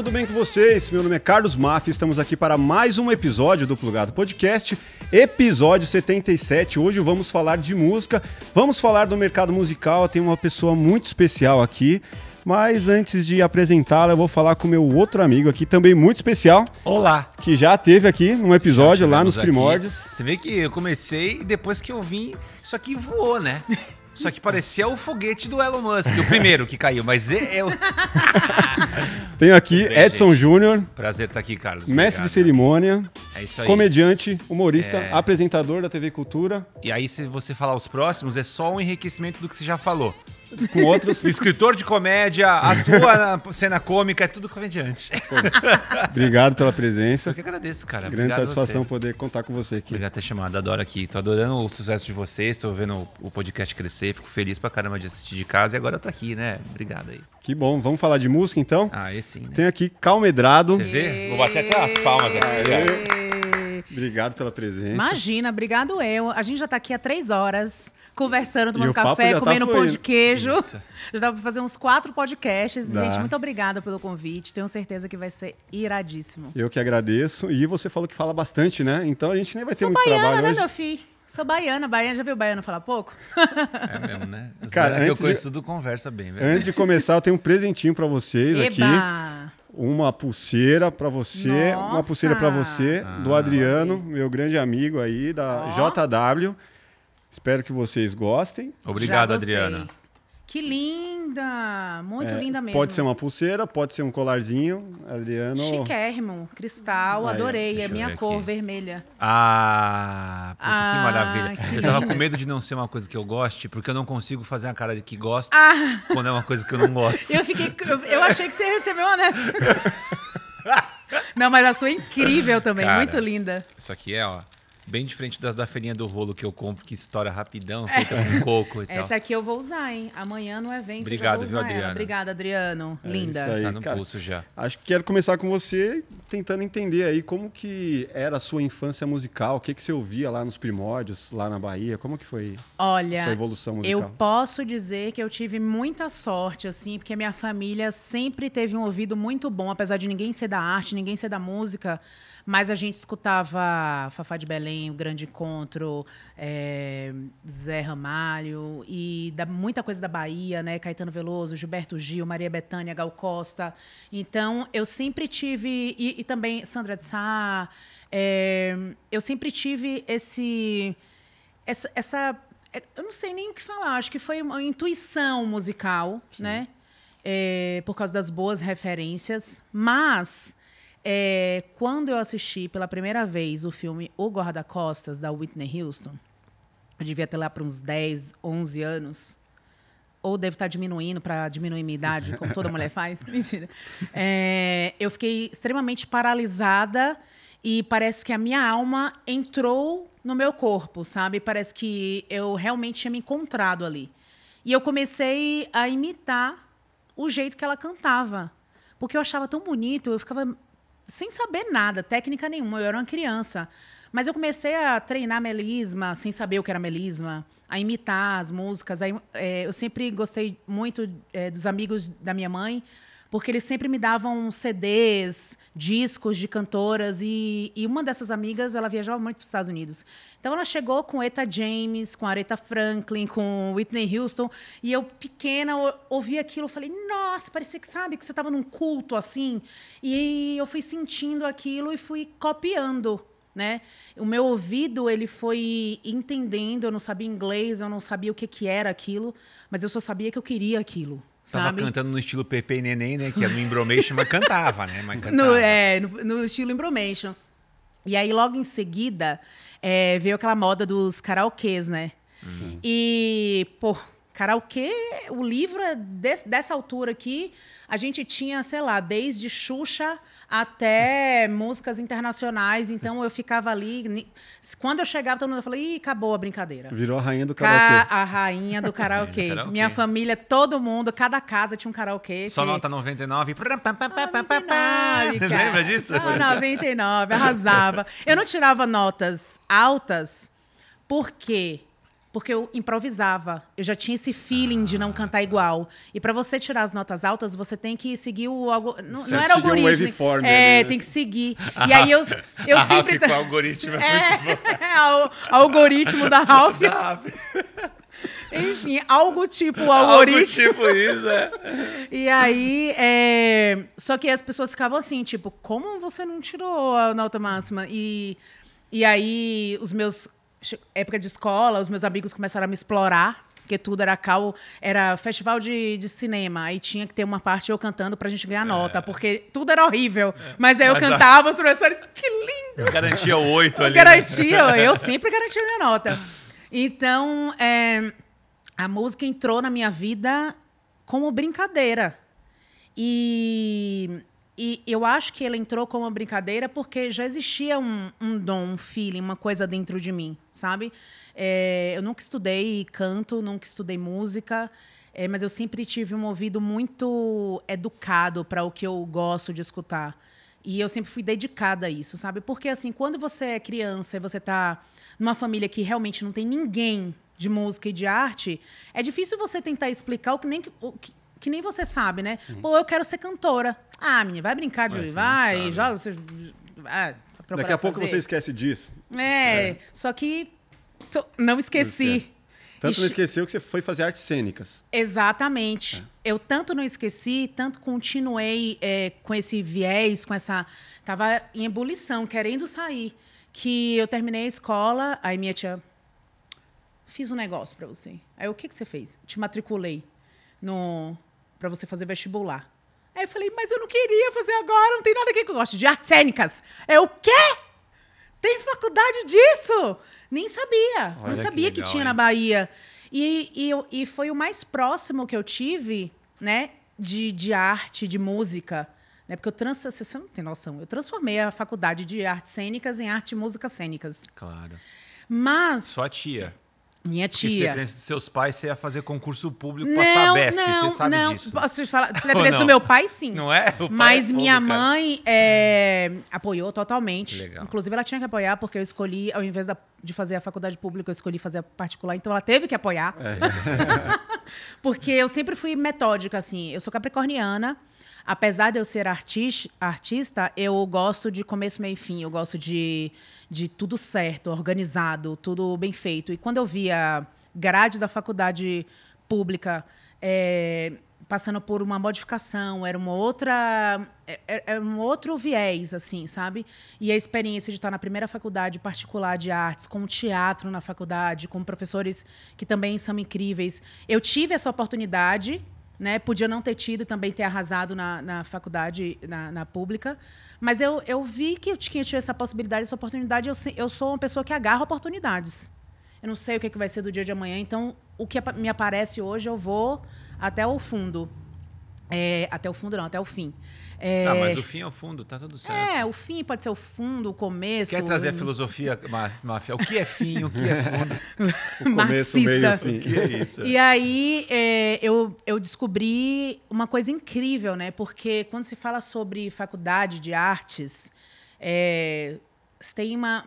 Tudo bem com vocês? Meu nome é Carlos Maffi, estamos aqui para mais um episódio do Plugado Podcast, episódio 77. Hoje vamos falar de música, vamos falar do mercado musical. Tem uma pessoa muito especial aqui, mas antes de apresentá-la, eu vou falar com meu outro amigo aqui, também muito especial. Olá! Que já teve aqui num episódio lá nos aqui. primórdios. Você vê que eu comecei e depois que eu vim, isso aqui voou, né? Só que parecia o foguete do Elon Musk, o primeiro que caiu, mas é, é o. Tenho aqui bem, Edson Júnior, Prazer estar aqui, Carlos. mestre de Obrigado. cerimônia, É isso aí. comediante, humorista, É. apresentador da TV Cultura, E aí, se você falar os próximos, é só um enriquecimento do que você já falou. Com outros. Escritor de comédia, atua na cena cômica, é tudo comediante. Obrigado pela presença. Eu que agradeço, cara. Grande Obrigado satisfação você. poder contar com você aqui. Obrigado por ter chamado, adoro aqui. Tô adorando o sucesso de vocês, tô vendo o- podcast crescer, fico feliz pra caramba de assistir de casa e agora eu tô aqui, né? Obrigado aí. Que bom. Vamos falar de música então? Ah, esse sim, né? Tem aqui Calmedrado. Você vê? Vou bater até as palmas aqui. Obrigado pela presença. Imagina, obrigado eu. A gente já tá aqui há três horas conversando, tomando café, tá comendo pão fluindo. de queijo. Isso. Já dá pra fazer uns quatro podcasts. Dá. Gente, muito obrigada pelo convite. Tenho certeza que vai ser iradíssimo. Eu que agradeço. E você falou que fala bastante, né? Então a gente nem vai ter Sou muito baiana, trabalho né, hoje. meu filho? Sou baiana. Baiana, já viu baiano falar pouco? É mesmo, né? Os Cara, que eu antes conheço de- tudo conversa bem, velho. Antes de começar, eu tenho um presentinho pra vocês aqui. Eba! Uma pulseira pra você, uma Nossa! pulseira pra você, do Adriano, meu grande amigo aí da Ó. JW. Espero que vocês gostem. Obrigado. Adriana. Que linda! Muito É, linda mesmo. Pode ser uma pulseira, pode ser um colarzinho. Adriano. Chiquérrimo, cristal, Aí, adorei. É minha cor aqui. vermelha. Ah, puta, que Ah, maravilha. que eu tava com medo de não ser uma coisa que eu goste, porque eu não consigo fazer uma cara de que gosto Ah! quando é uma coisa que eu não gosto. Eu fiquei. Eu, eu achei que você recebeu uma, né? Não, mas a sua é incrível também, Cara. muito linda. Isso aqui é, ó, bem diferente das da feirinha do rolo que eu compro, que estoura rapidão, feita com coco e tal. Essa aqui eu vou usar, hein? Amanhã no evento. Obrigado, viu. Adriana? Obrigada, Adriano. É linda. isso aí. Tá no cara. pulso já. Acho que quero começar com você tentando entender aí como que era a sua infância musical, o que, que você ouvia lá nos primórdios, lá na Bahia, como que foi Olha, sua evolução musical? eu posso dizer que eu tive muita sorte, assim, porque a minha família sempre teve um ouvido muito bom, apesar de ninguém ser da arte, ninguém ser da música. Mas a gente escutava Fafá de Belém, O Grande Encontro, eh, Zé Ramalho e da, muita coisa da Bahia, né? Caetano Veloso, Gilberto Gil, Maria Bethânia, Gal Costa. Então, eu sempre tive... E, e também Sandra de Sá. eh, eu sempre tive esse essa, essa- é, eu não sei nem o que falar acho que foi uma intuição musical né É, por causa das boas referências mas é, quando eu assisti pela primeira vez o filme O Guarda-Costas da Whitney Houston eu devia ter lá para uns 10 11 anos ou devo estar diminuindo para diminuir minha idade, como toda mulher faz. Mentira. É, eu fiquei extremamente paralisada e parece que a minha alma entrou no meu corpo, sabe? Parece que eu realmente tinha me encontrado ali. E eu comecei a imitar o jeito que ela cantava. Porque eu achava tão bonito, eu ficava sem saber nada, técnica nenhuma, eu era uma criança. Mas eu comecei a treinar melisma, sem saber o que era melisma, a imitar as músicas. Aí, é, eu sempre gostei muito é, dos amigos da minha mãe, porque eles sempre me davam CDs, discos de cantoras. E, e uma dessas amigas, ela viajava muito para os Estados Unidos. Então ela chegou com Eta James, com Aretha Franklin, com Whitney Houston. E eu, pequena, ou- ouvi aquilo, falei, nossa, parecia que sabe que você estava num culto assim. E eu fui sentindo aquilo e fui copiando. Né? O meu ouvido ele foi entendendo, eu não sabia inglês, eu não sabia o que, que era aquilo, mas eu só sabia que eu queria aquilo. Tava sabe? cantando no estilo Pepe e Neném, né? Que é no Embromation, mas cantava, né? Mas cantava. No, é, no, no estilo Embromation. E aí, logo em seguida, é, veio aquela moda dos karaokês, né? E, pô, karaokê, o livro é desse- dessa altura aqui, a gente tinha, sei lá, desde Xuxa até músicas internacionais. Então, eu ficava ali. Quando eu chegava, todo mundo falava, ih, acabou a brincadeira. Virou a rainha do Ca- karaokê. a rainha do karaokê. karaokê. Minha família, todo mundo, cada casa tinha um karaokê. Só que- nota 99. só 99, cara. Lembra disso? Só 99, arrasava. Eu não tirava notas altas porque porque eu improvisava. Eu já tinha esse feeling de não cantar igual. E para você tirar as notas altas, você tem que seguir o algo não, não era seguir um algoritmo. waveform é, ali, né? tem que seguir. E aí eu eu a sempre Raf com o algoritmo é, muito bom. é, al- algoritmo da Ralph. Enfim, algo tipo o algoritmo. Algo tipo isso, é. E aí, é... só que as pessoas ficavam assim, tipo, como você não tirou a nota máxima? E, e aí, os meus. Época de escola, os meus amigos começaram a me explorar, porque tudo era cal, era festival de, de cinema. Aí tinha que ter uma parte eu cantando pra gente ganhar nota, porque tudo era horrível. Mas aí eu Mas a- cantava, os professores, que lindo! Garantia 8 ali. né? Garantia, eu sempre garantia minha nota. Então, é, a música entrou na minha vida como brincadeira. E, e eu acho que ela entrou como brincadeira porque já existia um, um dom, um feeling, uma coisa dentro de mim, sabe? É, eu nunca estudei canto, nunca estudei música, é, mas eu sempre tive um ouvido muito educado para o que eu gosto de escutar. E eu sempre fui dedicada a isso, sabe? Porque, assim, quando você é criança e você tá numa família que realmente não tem ninguém de música e de arte, é difícil você tentar explicar o que nem, o que, que nem você sabe, né? Pô, eu quero ser cantora. Ah, menina, vai brincar de. Mas não vai, joga. Você, Daqui a pouco fazer. você esquece disso. É, só que tô- não esqueci. esquece. Tanto não Ixi, esqueceu que você foi fazer artes cênicas. Exatamente. Eu tanto não esqueci, tanto continuei é, com esse viés, com essa. Tava em ebulição, querendo sair. Que eu terminei a escola, aí minha tia. Fiz um negócio pra você. Aí o que, que você fez? Te matriculei no para você fazer vestibular. Aí eu falei, mas eu não queria fazer agora, não tem nada aqui que eu gosto de artes cênicas. É o quê? Tem faculdade disso? Nem sabia. Olha não que sabia que, legal, tinha hein? na Bahia. E, e, e foi o mais próximo que eu tive, né, de, de arte, de música. Né? Porque eu trans, você não tem noção. Eu transformei a faculdade de artes cênicas em arte e músicas cênicas. Claro. Mas Sua tia. Minha se tia. dependesse dos seus pais, você ia fazer concurso público Não, Sabesp, não, você sabe não. disso. Posso te falar? Se dependesse do meu pai, sim. Não é? O Mas é minha mãe é, apoiou totalmente. Legal. Inclusive, ela tinha que apoiar, porque eu escolhi, ao invés de fazer a faculdade pública, eu escolhi fazer a particular, então ela teve que apoiar. porque eu sempre fui metódica, assim. Eu sou capricorniana. Apesar de eu ser artis- artista, eu gosto de começo, meio e fim. Eu gosto de, de tudo certo, organizado, tudo bem feito. E quando eu via grade da faculdade pública é, passando por uma modificação, era uma outra, é- é- era um outro viés, assim, sabe? E a experiência de estar na primeira faculdade particular de artes, com teatro na faculdade, com professores que também são incríveis. Eu tive essa oportunidade, né? Podia não ter tido, também ter arrasado na, na faculdade, na, na pública, mas eu, eu vi que eu tinha essa possibilidade, essa oportunidade. Eu, eu sou uma pessoa que agarra oportunidades. Eu não sei o que, que vai ser do dia de amanhã, então o que me aparece hoje eu vou até o fundo. É, até o fundo não, até o fim. É, Ah, mas o fim é o fundo, tá tudo certo. é, o fim pode ser o fundo, o começo. Quer trazer a filosofia má- máfia? O que é fim, o que é fundo? O começo, o meio o marxista. fim. O que é isso? E aí é, eu, eu descobri uma coisa incrível, né? Porque quando se fala sobre faculdade de artes, é, você tem uma,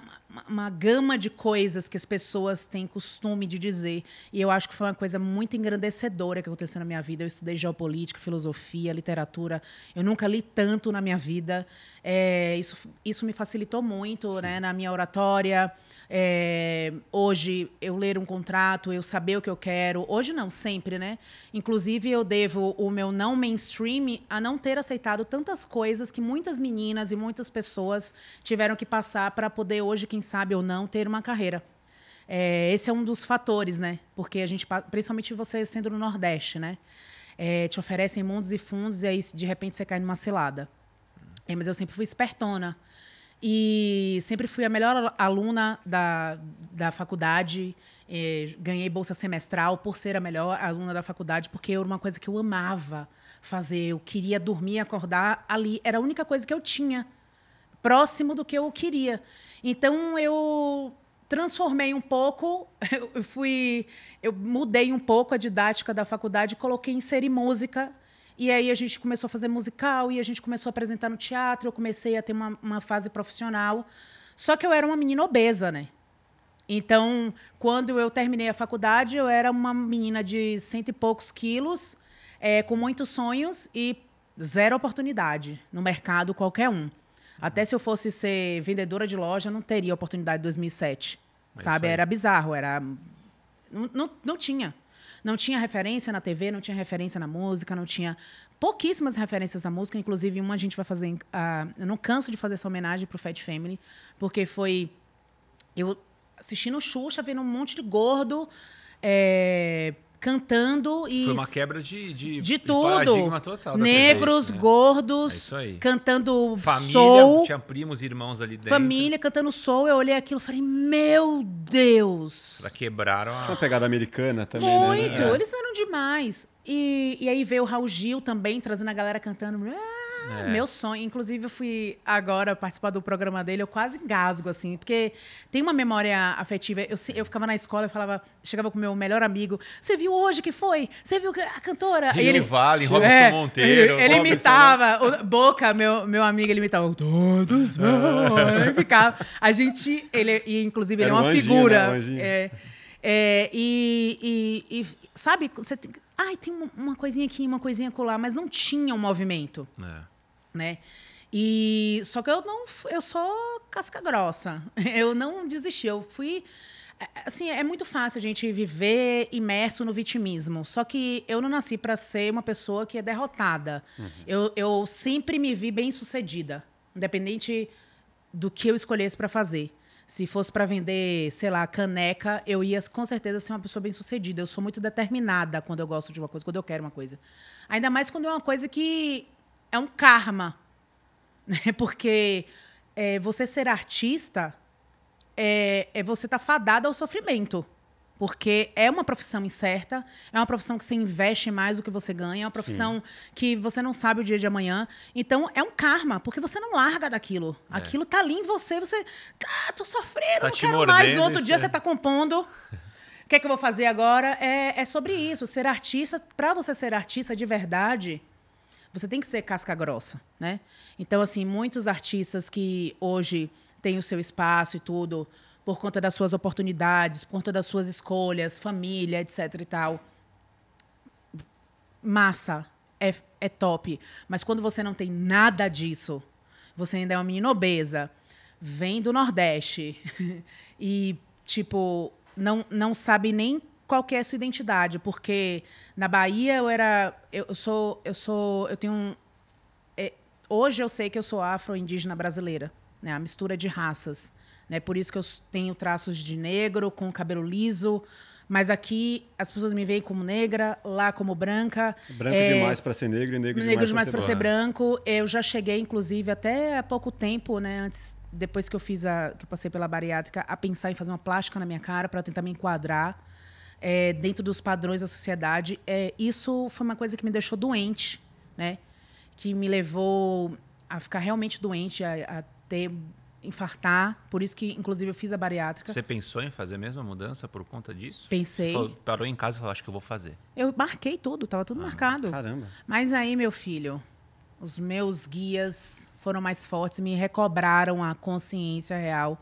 uma, gama de coisas que as pessoas têm costume de dizer. E eu acho que foi uma coisa muito engrandecedora que aconteceu na minha vida. Eu estudei geopolítica, filosofia, literatura. Eu nunca li tanto na minha vida. É, isso, isso me facilitou muito né, na minha oratória. É, hoje, eu ler um contrato, eu saber o que eu quero. Hoje não, sempre, né? Inclusive, eu devo o meu não mainstream a não ter aceitado tantas coisas que muitas meninas e muitas pessoas tiveram que passar para poder hoje, quem sabe ou não, ter uma carreira. É, esse é um dos fatores, né? Porque a gente, pa- principalmente você sendo no Nordeste, né? É, te oferecem mundos e fundos e aí, de repente, você cai numa cilada. É, mas eu sempre fui espertona. E sempre fui a melhor aluna da, da faculdade. Eh, ganhei bolsa semestral por ser a melhor aluna da faculdade, porque era uma coisa que eu amava fazer. Eu queria dormir acordar ali. Era a única coisa que eu tinha próximo do que eu queria. Então eu transformei um pouco, eu fui, eu mudei um pouco a didática da faculdade, coloquei inseri música e aí a gente começou a fazer musical e a gente começou a apresentar no teatro. Eu comecei a ter uma, uma fase profissional. Só que eu era uma menina obesa, né? Então, quando eu terminei a faculdade, eu era uma menina de cento e poucos quilos, é, com muitos sonhos e zero oportunidade no mercado qualquer um. Até se eu fosse ser vendedora de loja, não teria oportunidade em 2007. É sabe? Era bizarro, era não, não, não tinha. Não tinha referência na TV, não tinha referência na música, não tinha pouquíssimas referências na música. Inclusive, uma a gente vai fazer. ah, eu não canso de fazer essa homenagem pro Fat Family, porque foi. Eu assistindo Xuxa, vendo um monte de gordo é, cantando e. Foi uma quebra de, de, de paradigma tudo. total. Negros, isso, né? É gordos, isso aí. cantando Família, soul. tinha primos e irmãos ali dentro. Família cantando soul, eu olhei aquilo e falei, meu Deus! Ela quebraram Uma a... pegada americana também, Muito, né? É. eles eram demais. E, e aí veio o Raul Gil também, trazendo a galera cantando. Ah, É. Meu sonho. Inclusive, eu fui agora participar do programa dele, eu quase engasgo, assim, porque tem uma memória afetiva. Eu, eu ficava na escola, eu falava, chegava com o meu melhor amigo. Você viu hoje que foi? Você viu a cantora? Aí Gil Vale, Robson Monteiro, Ele, ele imitava, o Boca, meu, meu amigo, ele imitava. Todos vão. Ele ficava. A gente, ele, e inclusive, ele Era é um uma anjinho, figura. né? Um. É, é, e, e- e, sabe, você tem, ai, tem uma, uma coisinha aqui, uma coisinha acolá, mas não tinha um movimento, É. né? E só que eu não, eu sou casca grossa. Eu não desisti, eu fui é, assim, é muito fácil a gente viver imerso no vitimismo. Só que eu não nasci para ser uma pessoa que é derrotada. Eu, eu sempre me vi bem-sucedida, independente do que eu escolhesse para fazer. Se fosse para vender, sei lá, caneca, eu ia com certeza ser uma pessoa bem-sucedida. Eu sou muito determinada quando eu gosto de uma coisa, quando eu quero uma coisa. Ainda mais quando é uma coisa que é um karma. Né? Porque é, você ser artista é, é você estar fadada ao sofrimento. Porque é uma profissão incerta, é uma profissão que você investe mais do que você ganha, é uma profissão que você não sabe o dia de amanhã. Então, é um karma, porque você não larga daquilo. Aquilo tá ali em você, você. Ah, tô sofrendo, Tá não quero mais. mordendo No outro dia você- você tá compondo. O que é que eu vou fazer agora? É, é sobre isso. Ser artista, para você ser artista de verdade, você tem que ser casca grossa, né? Então, assim, muitos artistas que hoje têm o seu espaço e tudo, por conta das suas oportunidades, por conta das suas escolhas, família, etc e tal. Massa, é, é top. Mas quando você não tem nada disso, você ainda é uma menina obesa, vem do Nordeste e, tipo, não, não sabe nem qual que é a sua identidade, porque na Bahia eu era. Eu, eu sou. Eu sou. Eu tenho um. é, hoje eu sei que eu sou afro-indígena brasileira, né? A mistura de raças. Né? Por isso que eu tenho traços de negro, com cabelo liso. Mas aqui as pessoas me veem como negra, lá como branca. Branco É, demais pra ser negro e negro, negro demais, demais para ser branco. Eu já cheguei, inclusive, até há pouco tempo, né? Antes, depois que eu fiz a, que eu passei pela bariátrica, a pensar em fazer uma plástica na minha cara para tentar me enquadrar é, dentro dos padrões da sociedade. É, isso foi uma coisa que me deixou doente, né? Que me levou a ficar realmente doente, a, a ter infartar. Por isso que, inclusive, eu fiz a bariátrica. Você pensou em fazer a mesma mudança por conta disso? Pensei. Falou- parou em casa e falou, acho que eu vou fazer. Eu marquei tudo, tava tudo marcado. Caramba. Mas aí, meu filho, os meus guias foram mais fortes, me recobraram a consciência real.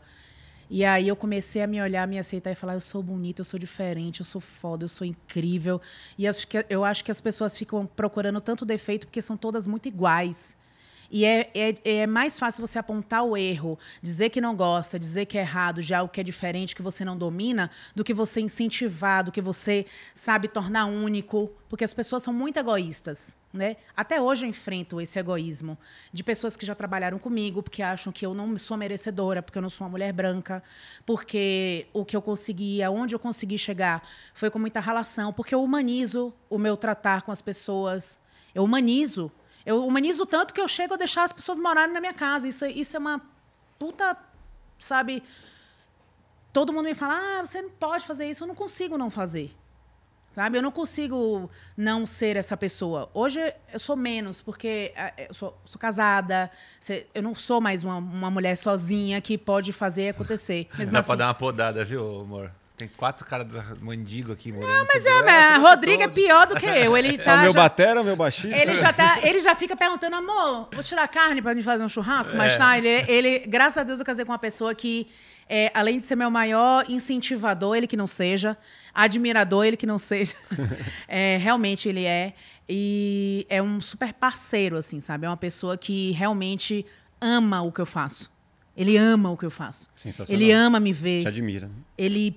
E aí eu comecei a me olhar, me aceitar e falar: eu sou bonita, eu sou diferente, eu sou foda, eu sou incrível. E acho que, eu acho que as pessoas ficam procurando tanto defeito porque são todas muito iguais. E é, é, é mais fácil você apontar o erro, dizer que não gosta, dizer que é errado, já o que é diferente, que você não domina, do que você incentivar, do que você sabe tornar único. Porque as pessoas são muito egoístas. Né? Até hoje eu enfrento esse egoísmo de pessoas que já trabalharam comigo porque acham que eu não sou merecedora, porque eu não sou uma mulher branca, porque o que eu consegui, aonde eu consegui chegar, foi com muita relação, porque eu humanizo o meu tratar com as pessoas, eu humanizo. Eu humanizo tanto que eu chego a deixar as pessoas morarem na minha casa. Isso, isso é uma puta, sabe? Todo mundo me fala, ah, você não pode fazer isso. Eu não consigo não fazer. Sabe? Eu não consigo não ser essa pessoa. Hoje eu sou menos, porque ah, eu sou, sou casada, eu não sou mais uma, uma mulher sozinha que pode fazer acontecer. Mesmo Dá assim. pra dar uma podada, viu, amor? Tem quatro caras da mendigo aqui morando. Não, Mas é, mas Rodrigo é pior do que eu. Ele É tá. o meu já- batera, o meu baixista? Ele já, tá, ele já fica perguntando, amor, vou tirar carne pra gente fazer um churrasco? É. Mas tá, ele, ele, graças a Deus, eu casei com uma pessoa que é, além de ser meu maior incentivador, ele que não seja, admirador, ele que não seja. É, realmente ele é. E é um super parceiro, assim, sabe? É uma pessoa que realmente ama o que eu faço. Ele ama o que eu faço. Ele ama me ver. Te admira. Ele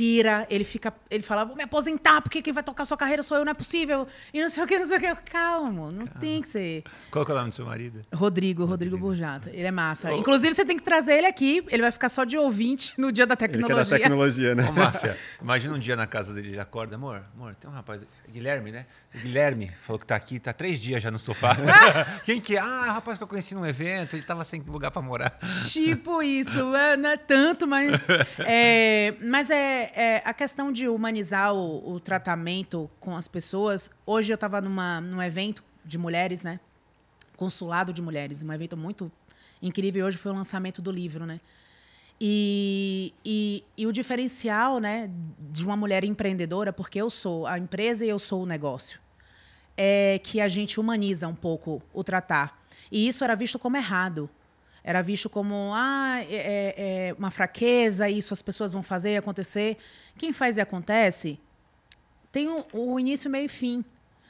pira, ele fica, ele fala, vou me aposentar, porque quem vai tocar sua carreira sou eu, não é possível. E não sei o que, não sei o que. Calma, não tem que ser. Qual que é o nome do seu marido? Rodrigo, Rodrigo Burjato. Ele é massa. Inclusive, você tem que trazer ele aqui. Ele vai ficar só de ouvinte no dia da Ele tecnologia. da tecnologia, né? Ô, máfia, imagina um dia na casa dele, ele acorda, amor, amor, tem um rapaz, Guilherme, né? Guilherme falou que tá aqui, tá três dias já no sofá. Quem que é? Ah, é o rapaz que eu conheci num evento, ele tava sem lugar pra morar. Tipo isso, é, não é tanto, mas é, mas é, é a questão de humanizar o, o tratamento com as pessoas. Hoje eu estava numa num evento de mulheres, né? Consulado de mulheres, um evento muito incrível. Hoje foi o lançamento do livro, né? E, e, e o diferencial, né, de uma mulher empreendedora, porque eu sou a empresa e eu sou o negócio, é que a gente humaniza um pouco o tratar. E isso era visto como errado. Era visto como ah, é, é- é uma fraqueza, isso as pessoas vão fazer e acontecer. Quem faz e acontece tem o, início, meio e fim.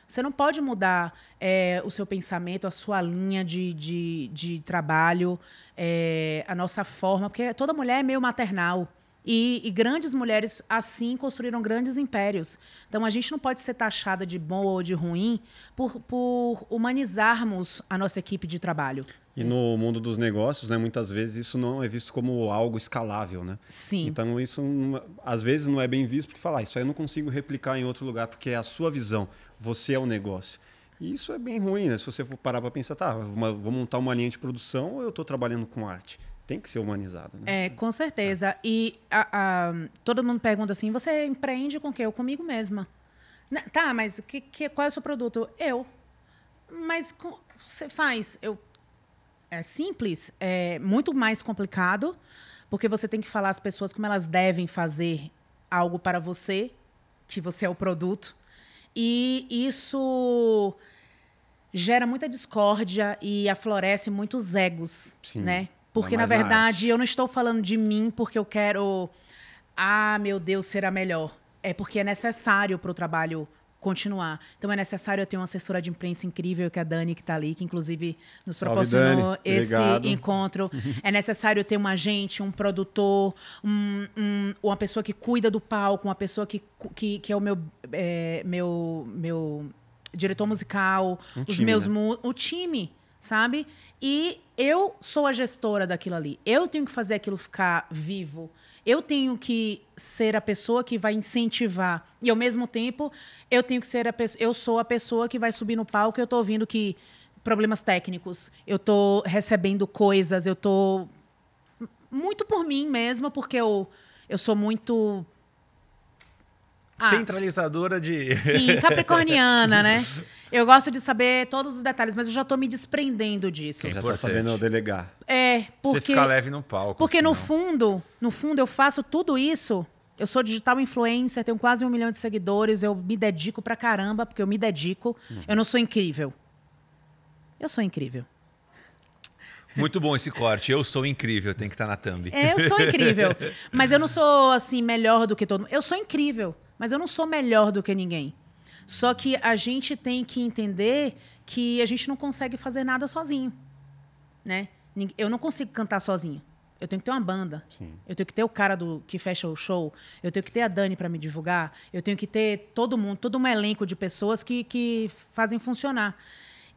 Você não pode mudar é, o seu pensamento, a sua linha de, de, de trabalho, é, a nossa forma, porque toda mulher é meio maternal. E, e grandes mulheres, assim, construíram grandes impérios. Então, a gente não pode ser taxada de bom ou de ruim por, por humanizarmos a nossa equipe de trabalho. E no mundo dos negócios, né, muitas vezes isso não é visto como algo escalável, né? Sim. Então isso não- às vezes não é bem visto porque falar, isso aí eu não consigo replicar em outro lugar porque é a sua visão, você é o negócio. E isso é bem ruim, né? Se você parar para pensar, tá, uma- vou montar uma linha de produção ou eu estou trabalhando com arte? Tem que ser humanizado, né? É, com certeza. E a- a- todo mundo pergunta assim: você empreende com o quê? Eu comigo mesma. "Né, Tá, mas que, que- qual é o seu produto? Eu. Mas com- você faz. Eu, é simples, é muito mais complicado, porque você tem que falar às pessoas como elas devem fazer algo para você, que você é o produto. E isso gera muita discórdia e aflorece muitos egos, Sim. né? Porque, na verdade, eu não estou falando de mim porque eu quero, ah, meu Deus, será melhor. É porque é necessário para o trabalho continuar. Então é necessário eu ter uma assessora de imprensa incrível, que é a Dani, que está ali, que inclusive nos proporcionou esse Obrigado. encontro. é necessário ter um agente, um produtor, um- um- uma pessoa que cuida do palco, uma pessoa que, que, que é o meu, é, meu, meu diretor musical, Um os time, meus né? o time, sabe? E eu sou a gestora daquilo ali. Eu tenho que fazer aquilo ficar vivo. Eu tenho que ser a pessoa que vai incentivar. E ao mesmo tempo, eu tenho que ser a pessoa, eu sou a pessoa que vai subir no palco eu tô ouvindo que problemas técnicos, eu tô recebendo coisas, eu tô muito por mim mesma, porque eu eu sou muito Ah. Centralizadora de. Sim, capricorniana, né? Eu gosto de saber todos os detalhes, mas eu já tô me desprendendo disso. Já está importante. sabendo delegar. É, Você porque ficar leve no palco. porque no senão- fundo, no fundo eu faço tudo isso. Eu sou digital influencer, tenho quase um milhão de seguidores, eu me dedico pra caramba, porque eu me dedico. Eu não sou incrível. Eu sou incrível. Muito bom esse corte. Eu sou incrível, tem que estar na thumb. É, eu sou incrível. mas eu não sou, assim, melhor do que todo mundo. Eu sou incrível, mas eu não sou melhor do que ninguém. Só que a gente tem que entender que a gente não consegue fazer nada sozinho. Né? Eu não consigo cantar sozinho. Eu tenho que ter uma banda. Sim. Eu tenho que ter o cara do que fecha o show. Eu tenho que ter a Dani para me divulgar. Eu tenho que ter todo mundo, todo um elenco de pessoas que, que fazem funcionar.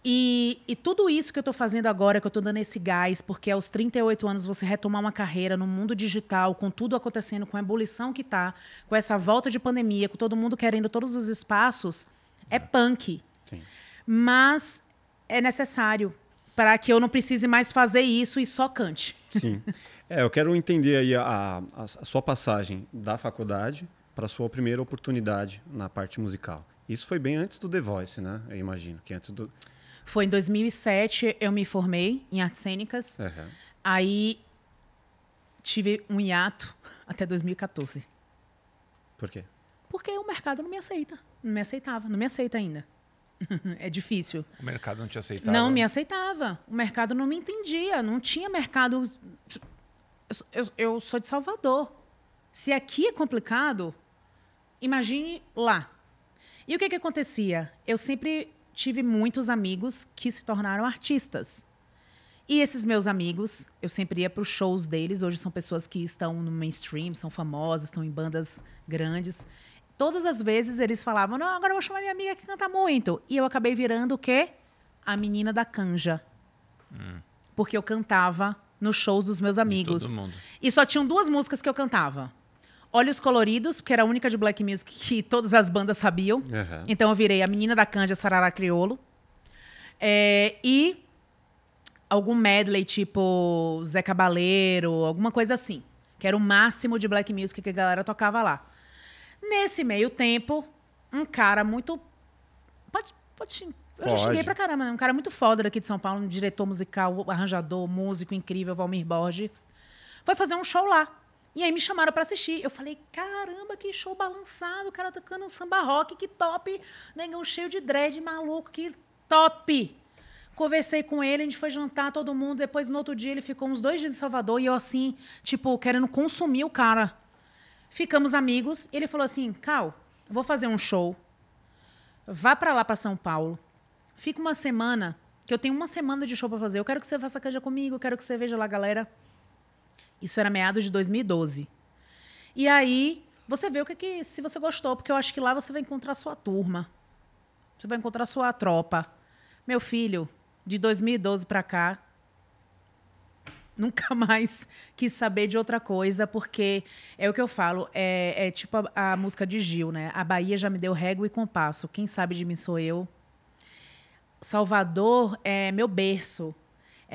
E, e tudo isso que eu estou fazendo agora, que eu estou dando esse gás, porque aos 38 anos você retomar uma carreira no mundo digital, com tudo acontecendo, com a ebulição que tá, com essa volta de pandemia, com todo mundo querendo todos os espaços, é punk. Sim. Mas é necessário para que eu não precise mais fazer isso e só cante. Sim. É, eu quero entender aí a, a- a sua passagem da faculdade para a sua primeira oportunidade na parte musical. Isso foi bem antes do The Voice, né? Eu imagino que antes do. Foi em 2007 eu me formei em artes cênicas. Aham. Aí tive um hiato até 2014. Por quê? Porque o mercado não me aceita. Não me aceitava, não me aceita ainda. é difícil. O mercado não te aceitava. Não me aceitava. O mercado não me entendia. Não tinha mercado eu, eu sou de Salvador. Se aqui é complicado, imagine lá. E o que, que acontecia? Eu sempre tive muitos amigos que se tornaram artistas. E esses meus amigos, eu sempre ia para os shows deles. Hoje são pessoas que estão no mainstream, são famosas, estão em bandas grandes. Todas as vezes eles falavam: Não, agora eu vou chamar minha amiga que canta muito. E eu acabei virando o quê? A menina da canja. Hum. Porque eu cantava nos shows dos meus amigos. E só tinham duas músicas que eu cantava. Olhos Coloridos, porque era a única de black music que todas as bandas sabiam. Uhum. Então eu virei a menina da canja Sarará Criolo. É, e algum medley tipo Zé Cabaleiro, alguma coisa assim. Que era o máximo de black music que a galera tocava lá. Nesse meio tempo, um cara muito. Pode. pode eu já Pode. cheguei pra caramba, né? Um cara muito foda daqui de São Paulo, um diretor musical, arranjador, músico incrível, Valmir Borges. Foi fazer um show lá. E aí me chamaram pra assistir. Eu falei, caramba, que show balançado, o cara tocando um samba rock, que top. Negão cheio de dread, maluco, que top. Conversei com ele, a gente foi jantar, todo mundo. Depois, no outro dia, ele ficou uns dois dias em Salvador e eu, assim, tipo, querendo consumir o cara. Ficamos amigos. Ele falou assim: Cal, vou fazer um show. Vá pra lá, pra São Paulo. Fica uma semana, que eu tenho uma semana de show pra fazer. Eu quero que você faça canja comigo, eu quero que você veja lá, galera. Isso era meados de 2012. E aí, você vê o que, que se você gostou, porque eu acho que lá você vai encontrar sua turma. Você vai encontrar sua tropa. Meu filho, de 2012 pra cá, nunca mais quis saber de outra coisa, porque é o que eu falo, é, é tipo a, a música de Gil, né? A Bahia já me deu régua e compasso. Quem sabe de mim sou eu. Salvador é meu berço.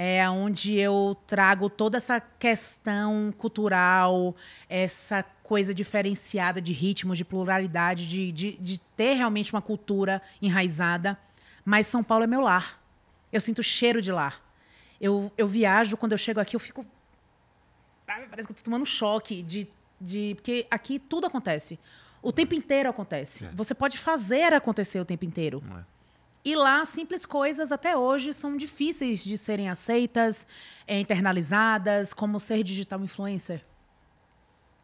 É onde eu trago toda essa questão cultural, essa coisa diferenciada de ritmos, de pluralidade, de, de, de ter realmente uma cultura enraizada. Mas São Paulo é meu lar. Eu sinto o cheiro de lar. Eu, eu viajo, quando eu chego aqui, eu fico. Parece que eu tô tomando um choque de, de. Porque aqui tudo acontece. O tempo inteiro acontece. É. Você pode fazer acontecer o tempo inteiro. É? E lá, simples coisas até hoje são difíceis de serem aceitas, é, internalizadas, como ser digital influencer.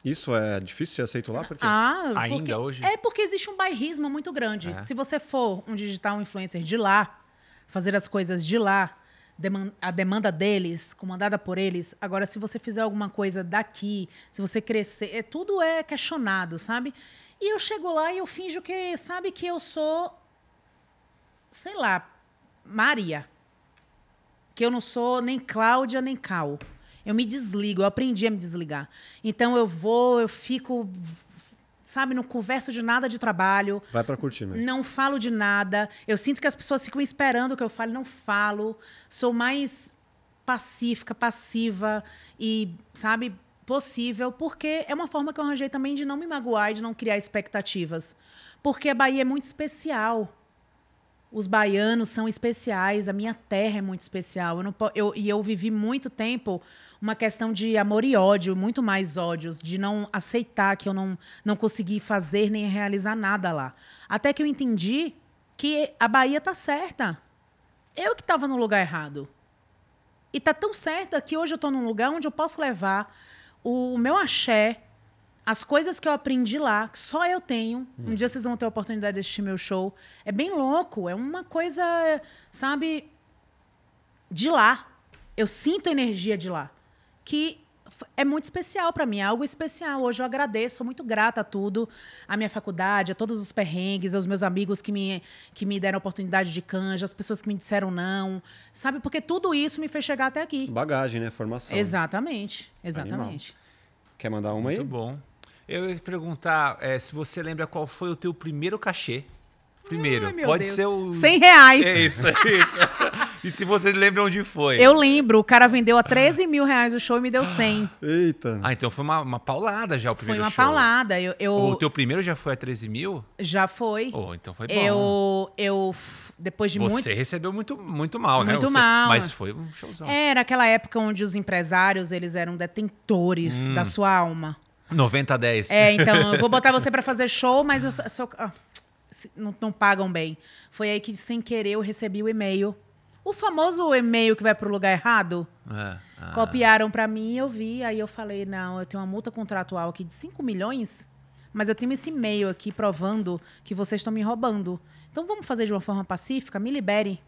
Isso é difícil ser aceito lá? Por quê? Ah, Ainda porque- hoje? É porque existe um bairrismo muito grande. É. Se você for um digital influencer de lá, fazer as coisas de lá, a demanda deles, comandada por eles. Agora, se você fizer alguma coisa daqui, se você crescer, é, tudo é questionado, sabe? E eu chego lá e eu finjo que, sabe, que eu sou, sei lá, Maria. Que eu não sou nem Cláudia, nem Cal. Eu me desligo, eu aprendi a me desligar. Então eu vou, eu fico, sabe, não converso de nada de trabalho, Vai pra curtir mesmo. não falo de nada. Eu sinto que as pessoas ficam esperando que eu fale, não falo. Sou mais pacífica, passiva e, sabe, possível, porque é uma forma que eu arranjei também de não me magoar e de não criar expectativas. Porque a Bahia é muito especial. Os baianos são especiais, a minha terra é muito especial. Eu não eu- e eu vivi muito tempo uma questão de amor e ódio, muito mais ódios, de não aceitar que eu não, não consegui fazer nem realizar nada lá. Até que eu entendi que a Bahia tá certa. Eu que estava no lugar errado. E tá tão certa que hoje eu estou num lugar onde eu posso levar o meu axé, as coisas que eu aprendi lá, que só eu tenho. Um dia vocês vão ter a oportunidade de assistir meu show. É bem louco, é uma coisa, sabe, de lá. Eu sinto a energia de lá, que é muito especial para mim, é algo especial. Hoje eu agradeço, sou muito grata a tudo, a minha faculdade, a todos os perrengues, aos meus amigos que me, que me deram oportunidade de canja, as pessoas que me disseram não, sabe? Porque tudo isso me fez chegar até aqui. Bagagem, né? Formação. Exatamente, exatamente. Quer mandar uma aí? Muito bom. Eu ia perguntar é, se você lembra qual foi o teu primeiro cachê. Primeiro, Ai, pode Deus. ser o. 100 reais. É isso, é isso. e se você lembra onde foi? Eu lembro, o cara vendeu a 13 mil reais o show e me deu 100. Eita. Ah, então foi uma, uma paulada já o Foi primeiro uma show. paulada. Eu, eu- O teu primeiro já foi a 13 mil? já foi. Oh, então foi bom. eu, eu, depois de Você muito. recebeu muito, muito mal, né? Muito Você- mal. Mas foi um showzão. Era aquela época onde os empresários eles eram detentores Hum. da sua alma. 90 a 10. É, então, eu vou botar você pra fazer show, mas eu, só- ah, não, não pagam bem. Foi aí que, sem querer, eu recebi o e-mail. O famoso e-mail que vai pro lugar errado. É, ah. Copiaram pra mim, eu vi, aí eu falei, não, eu tenho uma multa contratual aqui de 5 milhões, mas eu tenho esse e-mail aqui provando que vocês estão me roubando. Então vamos fazer de uma forma pacífica, me libere.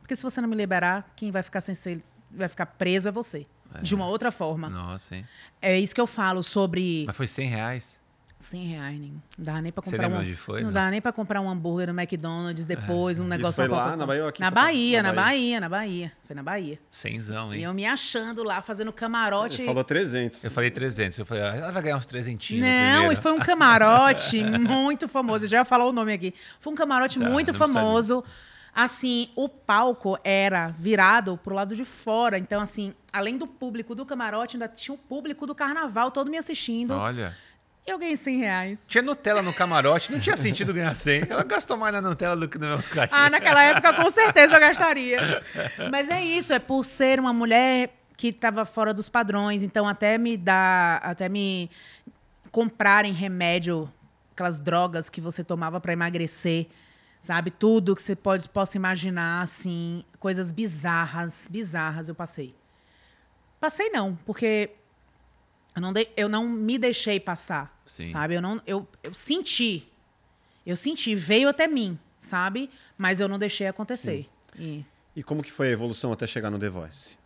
Porque se você não me liberar, quem vai ficar sem ser, vai ficar preso é você. De uma outra forma. Nossa, hein? É isso que eu falo sobre Mas foi 100 reais? 100 reais, nem. Não dava nem pra Você comprar lembra um. onde foi, não não? dava nem pra comprar um hambúrguer no McDonald's depois, um negócio foi pra lá na Bahia ou aqui Na? Bahia, Na na Bahia. Bahia, na Bahia. Foi na Bahia. Cenzão, E hein? eu me achando lá, fazendo camarote. Ele falou 300. Eu falei 300. Eu falei, ah, ela vai ganhar uns 300 no Não, e foi um camarote muito famoso. Eu já ia falar o nome aqui. Foi um camarote Tá, muito não precisa famoso. Assim, o palco era virado pro lado de fora. Então, assim, além do público do camarote, ainda tinha o público do carnaval todo me assistindo. Olha. E eu ganhei 100 reais. Tinha Nutella no camarote, não tinha sentido ganhar 100. Ela gastou mais na Nutella do que no meu cachê. Ah, naquela época, com certeza eu gastaria. Mas é isso, é por ser uma mulher que estava fora dos padrões. Então, até me dar, até me comprarem remédio, aquelas drogas que você tomava para emagrecer, sabe? Tudo que você pode, possa imaginar, assim, coisas bizarras, bizarras eu passei. Passei não, porque eu não, dei- eu não me deixei passar, Sim. sabe? Eu não, eu, eu senti, eu senti, veio até mim, sabe? Mas eu não deixei acontecer. E E como que foi a evolução até chegar no The Voice?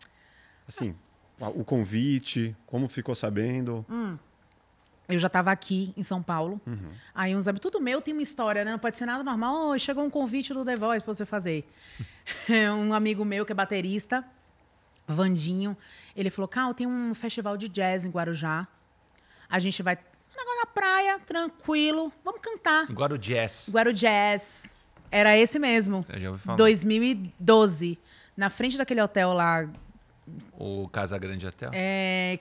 Assim, o convite, como ficou sabendo? Hum. Eu já estava aqui em São Paulo. Aí uns amigos, tudo meu tem uma história, né? Não pode ser nada normal. Oh, chegou um convite do The Voice pra você fazer. um amigo meu que é baterista, Vandinho, ele falou: Cal, tem um festival de jazz em Guarujá. A gente vai na praia, tranquilo, vamos cantar. Agora o jazz. Guaru Jazz. Era esse mesmo. Eu já ouvi falar. 2012. Na frente daquele hotel lá, O Casa Grande Hotel. é,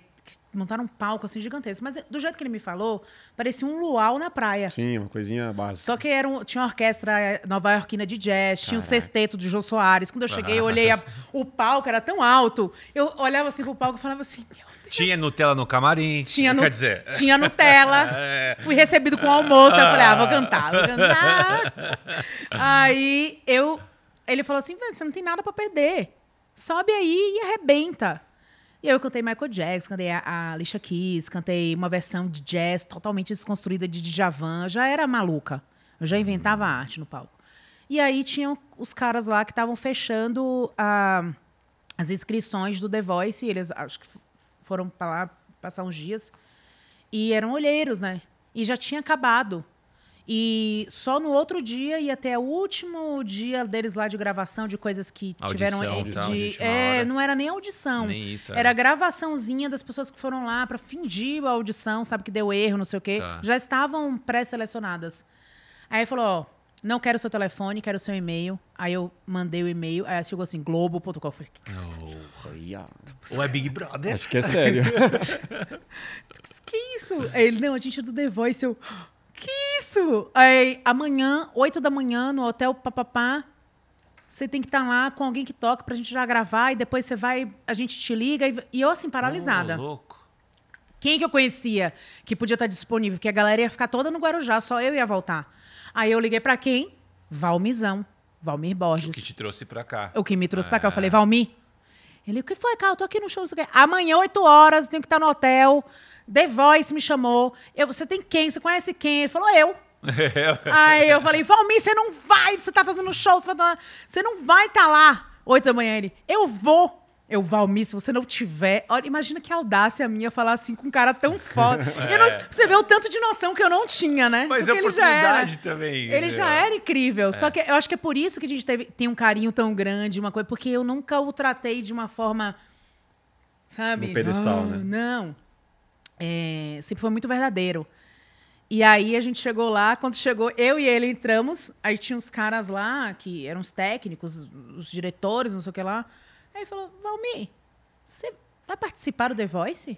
montaram um palco assim gigantesco. Mas do jeito que ele me falou, parecia um luau na praia. Sim, uma coisinha básica. Só que era um- tinha uma orquestra nova iorquina de jazz, tinha o sexteto de Jô Soares. Quando eu cheguei, eu olhei, a- o palco era tão alto. Eu olhava assim pro palco e falava assim, meu Deus. Tinha Nutella no camarim. Tinha, nu- Quer dizer, tinha Nutella. Fui recebido com almoço. Eu falei, ah, vou cantar, vou cantar. Aí eu. Ele falou assim: "Vê, você não tem nada pra perder. Sobe aí e arrebenta. E aí eu cantei Michael Jackson, cantei a, Alicia Keys, cantei uma versão de jazz totalmente desconstruída de Djavan. Eu já era maluca. Eu já inventava arte no palco. E aí tinham os caras lá que estavam fechando a- as inscrições do The Voice. E eles acho que foram para lá passar uns dias. E eram olheiros, né? E já tinha acabado. E só no outro dia e até o último dia deles lá de gravação de coisas que Audição, tiveram tal, de, é, não era nem audição. Nem isso, Era é. gravaçãozinha das pessoas que foram lá para fingir a audição, sabe que deu erro, não sei o quê. Tá. Já estavam pré-selecionadas. Aí falou, ó, não quero seu telefone, quero seu e-mail. Aí eu mandei o e-mail, aí chegou assim, globo.com. Eu falei, ó, Ou é Big Brother? Acho que é sério. que isso? Aí ele, não, a gente é do The Voice. Eu, que isso? Aí, amanhã, 8 da manhã, no hotel Papapá, você tem que estar lá com alguém que toca pra gente já gravar e depois você vai, a gente te liga. E, e eu, assim, paralisada. Ô, louco. Quem que eu conhecia que podia estar disponível? Porque a galera ia ficar toda no Guarujá, só eu ia voltar. Aí eu liguei pra quem? Valmizão. Valmir Borges. Que te trouxe pra cá. O que me trouxe pra cá. Eu É. falei, Valmir. Ele, o que foi, cara? Eu tô aqui no show. não sei o quê. Amanhã, 8 horas, tenho que estar no hotel. The Voice me chamou. Eu, você tem quem? Você conhece quem? Ele falou, eu. Aí eu falei, Valmir, você não vai, você tá fazendo show, você, tá- você não vai estar lá. 8 da manhã, ele, eu vou. Eu, Valmir, se você não tiver. Olha, imagina que audácia minha falar assim com um cara tão foda. Eu não- você vê o tanto de noção que eu não tinha, né? Mas Porque é ele já era. oportunidade também. Ele já entendeu? era incrível. Só que eu acho que é por isso que a gente teve, tem um carinho tão grande, uma coisa. Porque eu nunca o tratei de uma forma. Sabe? No pedestal, Ah, né? Não. É, sempre foi muito verdadeiro. E aí a gente chegou lá, quando chegou, eu e ele entramos, aí tinha uns caras lá que eram os técnicos, os, os diretores, não sei o que lá. Aí falou, Valmir, você vai participar do The Voice?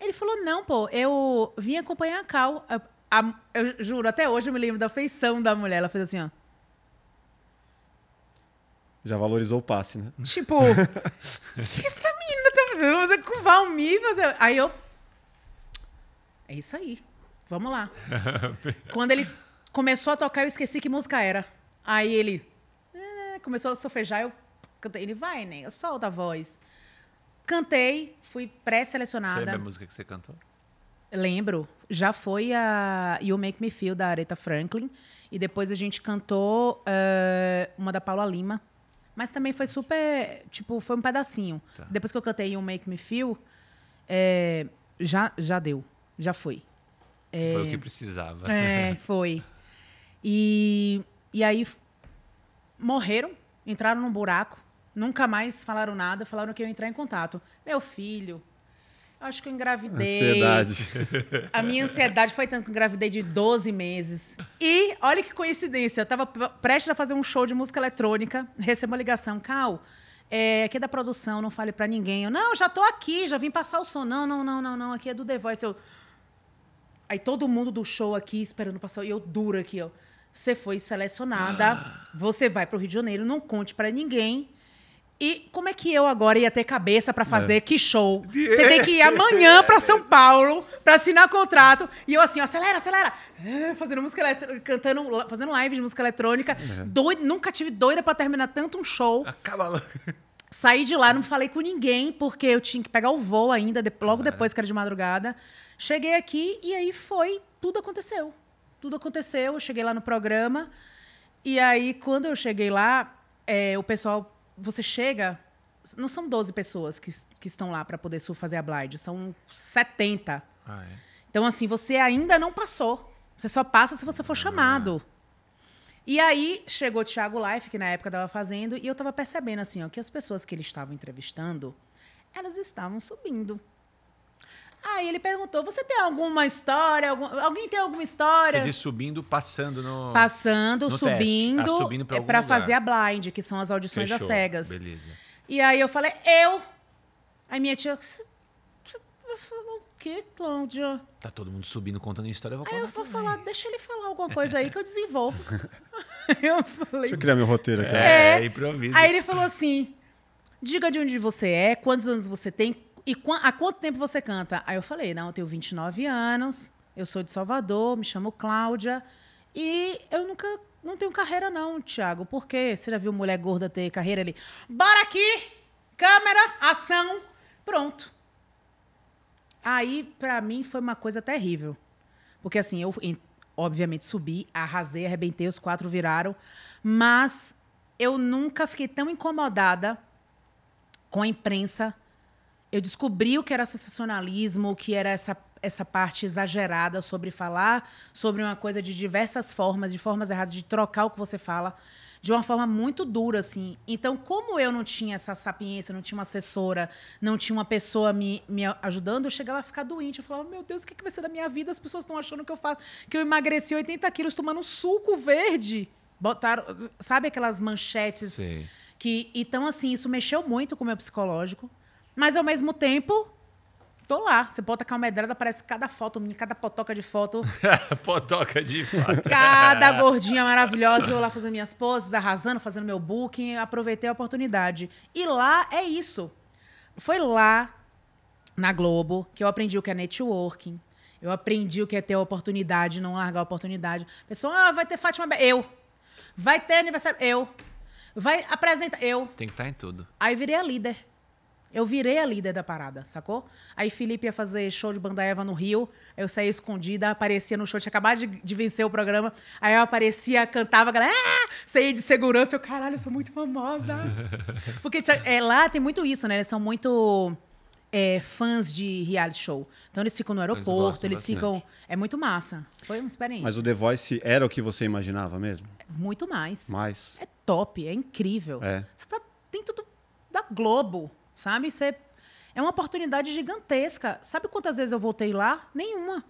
Ele falou, não, pô, eu vim acompanhar a Cal. A- a- eu juro, até hoje eu me lembro da feição da mulher. Ela fez assim, ó. Já valorizou o passe, né? Tipo, que essa menina tá vendo? Você com o Valmir, você... Aí eu. É isso aí. Vamos lá. Quando ele começou a tocar, eu esqueci que música era. Aí ele. eh, Começou a sofejar, eu cantei. Ele vai, né? Solta a voz. Cantei, fui Você pré-selecionada. lembra a música que você cantou? Lembro. Já foi a You Make Me Feel, da Aretha Franklin. E depois a gente cantou eh, uma da Paula Lima. Mas também foi super. Tipo, foi um pedacinho. Tá. Depois que eu cantei You Make Me Feel, eh, já, já deu. Já foi. Foi o que precisava. É, foi. E, e aí morreram, entraram num buraco, nunca mais falaram nada, falaram que eu ia entrar em contato. Meu filho, acho que eu engravidei. Ansiedade. A minha ansiedade foi tanto que eu engravidei de 12 meses. E olha que coincidência, eu estava prestes a fazer um show de música eletrônica, recebo uma ligação, Cal, é, aqui é da produção, não fale pra ninguém. Eu, não, já tô aqui, já vim passar o som. Não, não, não, não, não, aqui é do The Voice. Eu, Aí todo mundo do show aqui esperando passar. E eu duro aqui, ó. Você foi selecionada, você vai pro Rio de Janeiro, não conte pra ninguém. E como é que eu agora ia ter cabeça pra fazer que show? Você tem que ir amanhã pra São Paulo pra assinar contrato. E eu assim, ó, acelera, acelera. É, Fazendo música eletrônica, cantando, fazendo live de música eletrônica. Doida, nunca tive doida pra terminar tanto um show. Acaba logo. Saí de lá, não falei com ninguém, porque eu tinha que pegar o voo ainda, de- logo depois que era de madrugada. Cheguei aqui e aí foi, tudo aconteceu. Tudo aconteceu, eu cheguei lá no programa. E aí, quando eu cheguei lá, é, o pessoal, você chega, não são 12 pessoas que, que estão lá para poder fazer a blind, são 70. Ah, é. Então, assim, você ainda não passou. Você só passa se você for chamado. E aí chegou o Thiago Life, que na época estava fazendo, e eu estava percebendo assim, ó, que as pessoas que ele estava entrevistando, elas estavam subindo. Aí ele perguntou: "Você tem alguma história? Algum- Alguém tem alguma história?" Você diz subindo, passando no. Passando, No teste. subindo, Ah, subindo pra é lugar. fazer a blind, que são as audições às Fechou. cegas. Beleza. E aí eu falei: "Eu". Aí minha tia: "Você você falou o quê, Cláudia?" Tá todo mundo subindo, contando história, eu vou Aí contar eu vou também. falar, deixa ele falar alguma coisa aí que eu desenvolvo. eu falei. Deixa eu criar meu roteiro aqui. ó. É, improvisa. Aí ele falou assim: diga de onde você é, quantos anos você tem e qua- há quanto tempo você canta. Aí eu falei: não, eu tenho 29 anos, eu sou de Salvador, me chamo Cláudia e eu nunca. Não tenho carreira, não, Thiago. Por quê? Você já viu mulher gorda ter carreira ali? Bora aqui! Câmera, ação, pronto. Aí, pra mim, foi uma coisa terrível. Porque, assim, eu, obviamente, subi, arrasei, arrebentei, os quatro viraram. Mas eu nunca fiquei tão incomodada com a imprensa. Eu descobri o que era sensacionalismo, o que era essa, essa parte exagerada sobre falar sobre uma coisa de diversas formas, de formas erradas, de trocar o que você fala, de uma forma muito dura, assim. Então, como eu não tinha essa sapiência, não tinha uma assessora, não tinha uma pessoa me, me ajudando, eu chegava a ficar doente. Eu falava, meu Deus, o que, que vai ser da minha vida? As pessoas estão achando que eu faço, que eu emagreci 80 quilos tomando suco verde. Botaram, sabe aquelas manchetes Sei. que então assim isso mexeu muito com o meu psicológico mas ao mesmo tempo tô lá. Você bota a calmedrada aparece cada foto cada potoca de foto. Potoca de fato. cada gordinha maravilhosa eu lá fazendo minhas poses arrasando fazendo meu booking aproveitei a oportunidade. E lá é isso. Foi lá na Globo que eu aprendi o que é networking. Eu aprendi o que é ter a oportunidade não largar a oportunidade. Pessoal ah vai ter Fátima eu. Vai ter aniversário? Eu. Vai apresentar? Eu. Tem que estar em tudo. Aí virei a líder. Eu virei a líder da parada, sacou? Aí Felipe ia fazer show de banda Eva no Rio. Eu saía escondida, aparecia no show, tinha acabado de, de vencer o programa. Aí eu aparecia, cantava, a galera, ah! saía de segurança. Eu, caralho, eu sou muito famosa. Porque é, lá tem muito isso, né? Eles são muito é, fãs de reality show. Então eles ficam no aeroporto, eles, bastante. ficam. É muito massa. Foi uma experiência. Mas o The Voice era o que você imaginava mesmo? Muito mais. Mais. É top, é incrível. É. Você tá dentro do, da Globo, sabe? Você, é uma oportunidade gigantesca. Sabe quantas vezes eu voltei lá? Nenhuma.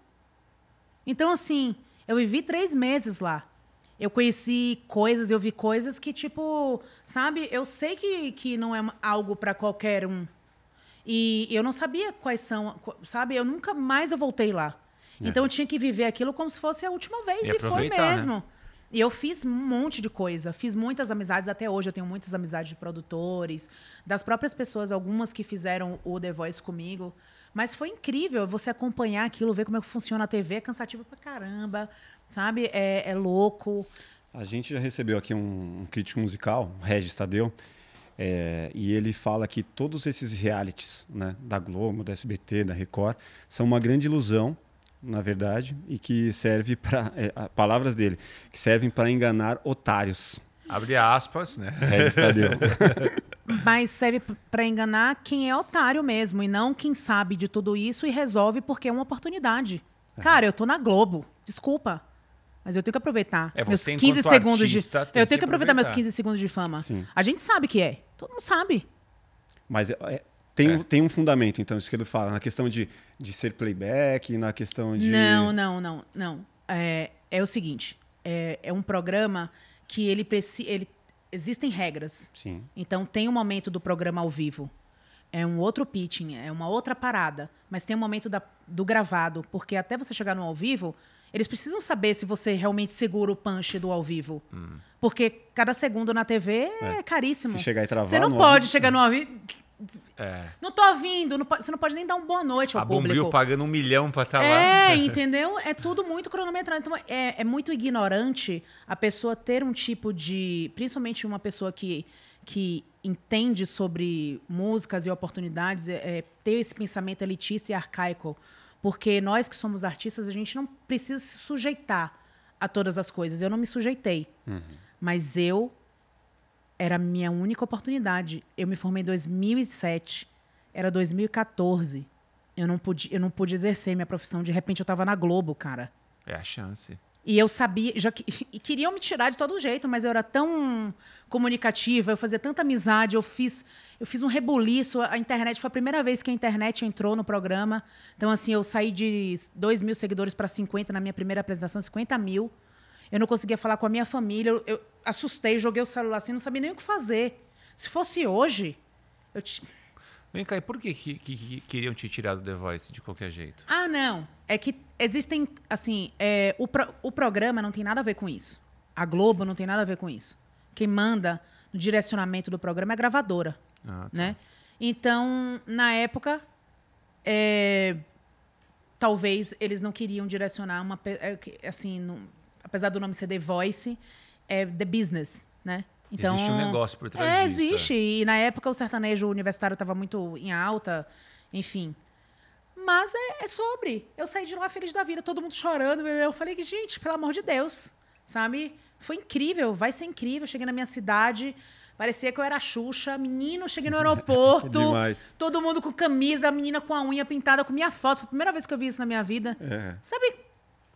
Então, assim, eu vivi três meses lá. Eu conheci coisas, eu vi coisas que, tipo, sabe? Eu sei que, que não é algo para qualquer um. E eu não sabia quais são, sabe? Eu nunca mais eu voltei lá. Então eu tinha que viver aquilo como se fosse a última vez. E E, foi aproveitar, né? E eu fiz um monte de coisa. Fiz muitas amizades até hoje. Eu tenho muitas amizades de produtores, das próprias pessoas, algumas que fizeram o The Voice comigo. Mas foi incrível você acompanhar aquilo, ver como é que funciona a TV. É cansativo pra caramba, sabe? É, é louco. A gente já recebeu aqui um, um crítico musical, Regis Tadeu. É, e ele fala que todos esses realities né, da Globo, da SBT, da Record, são uma grande ilusão, na verdade, e que serve para. É, palavras dele, que servem para enganar otários. Abre aspas, né? É, Tadeu. Mas serve para enganar quem é otário mesmo e não quem sabe de tudo isso e resolve porque é uma oportunidade. Cara, eu tô na Globo. Desculpa. Mas eu tenho que aproveitar É, meus você, 15 enquanto segundos de. artista, Eu tem tenho que que aproveitar meus aproveitar. 15 segundos de fama. Sim. A gente sabe que é. Todo mundo sabe. Mas é, é, tem, É. tem um fundamento, então, isso que ele fala, na questão de, de ser playback, na questão de. Não, não, não, não. É, é o seguinte: é, é um programa que ele precisa. Ele, existem regras. Sim. Então tem um momento do programa ao vivo. É um outro pitching, é uma outra parada. Mas tem um momento da- do gravado, porque até você chegar no ao vivo, eles precisam saber se você realmente segura o punch do ao vivo. Porque cada segundo na TV é, caríssimo. Se chegar e travar Você não pode chegar no ao vivo. É. Não tô ouvindo, não você não pode nem dar uma boa noite ao A público. Bombril pagando um milhão pra estar lá. É, entendeu? É tudo muito cronometrado. Então, é, é muito ignorante a pessoa ter um tipo de. Principalmente uma pessoa que, que entende sobre músicas e oportunidades, é, é, ter esse pensamento elitista e arcaico. Porque nós que somos artistas, a gente não precisa se sujeitar a todas as coisas. Eu não me sujeitei. Mas eu. Era a minha única oportunidade. Eu me formei em 2007. Era 2014. Eu não pude, eu não pude exercer minha profissão. De repente eu estava na Globo, cara. É a chance. E eu sabia, já que, e queriam me tirar de todo jeito, mas eu era tão comunicativa, eu fazia tanta amizade, eu fiz, eu fiz um rebuliço. A internet foi a primeira vez que a internet entrou no programa. Então, assim, eu saí de 2 mil seguidores para 50 na minha primeira apresentação, 50 mil. Eu não conseguia falar com a minha família. Eu, eu assustei, joguei o celular assim, não sabia nem o que fazer. Se fosse hoje, eu te... Vem cá, e por que, que, que- que queriam te tirar do The Voice de qualquer jeito? Ah, não. É que existem, assim, é, o, pro- o programa não tem nada a ver com isso. A Globo não tem nada a ver com isso. Quem manda no direcionamento do programa é a gravadora, Ah, tá. né? Então, na época, é, talvez eles não queriam direcionar uma, é, assim, não- apesar do nome ser The Voice, é The Business, né? Existe um negócio por trás é, disso, existe. E na época o sertanejo universitário estava muito em alta, enfim. Mas é, é sobre. Eu saí de lá feliz da vida, todo mundo chorando. Eu falei que, gente, pelo amor de Deus, sabe? Foi incrível, vai ser incrível. Cheguei na minha cidade, parecia que eu era Xuxa. Menino, cheguei no aeroporto. Demais. Todo mundo com camisa, a menina com a unha pintada com minha foto. Foi a primeira vez que eu vi isso na minha vida. É. Sabe,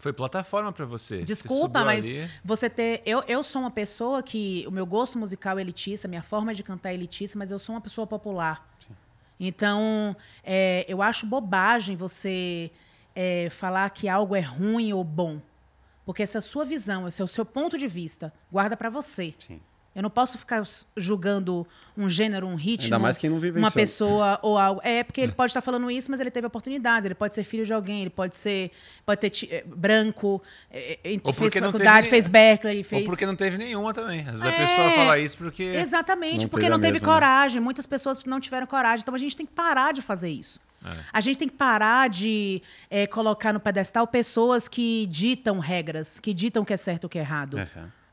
Foi plataforma pra você. Você Desculpa, subiu mas ali. você ter. Eu, eu sou uma pessoa que. O meu gosto musical é elitista, minha forma de cantar é elitista, mas eu sou uma pessoa popular. Então, é, eu acho bobagem você é, falar que algo é ruim ou bom. Porque essa é a sua visão, esse é o seu ponto de vista. Guarda pra você. Sim. Eu não posso ficar julgando um gênero, um ritmo. Ainda mais quem não vivenciou. Uma pessoa ou algo. É porque ele pode estar falando isso, mas ele teve oportunidades. Ele pode ser filho de alguém, ele pode ser. Pode ter eh, branco, Ou fez faculdade, teve- fez Berkeley, fez. Ou porque não teve nenhuma também. Às vezes a É, pessoa fala isso porque. Exatamente, Não porque teve não a teve mesma, né? coragem. Muitas pessoas não tiveram coragem. Então a gente tem que parar de fazer isso. A gente tem que parar de eh, colocar no pedestal pessoas que ditam regras, que ditam o que é certo e o que é errado.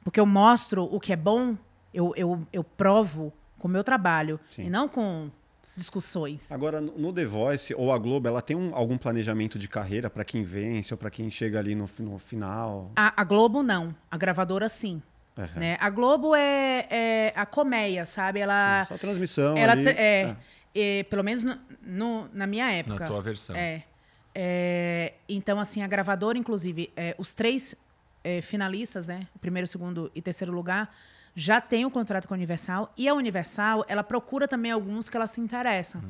Porque eu mostro o que é bom, eu, eu, eu provo com o meu trabalho Sim. e não com discussões. Agora, no The Voice ou a Globo, ela tem um- algum planejamento de carreira para quem vence ou para quem chega ali no, no final? A, a Globo não, a gravadora sim. Aham. Né? A Globo é, é a colmeia, sabe? Ela, Só transmissão ela ali. é, Ah, é, pelo menos no- no- na minha época. Na tua versão. É. É, então, assim, a gravadora, inclusive, é, os três é, finalistas, né? O primeiro, segundo e terceiro lugar, já tem o contrato com a Universal. E a Universal, ela procura também alguns que ela se interessa.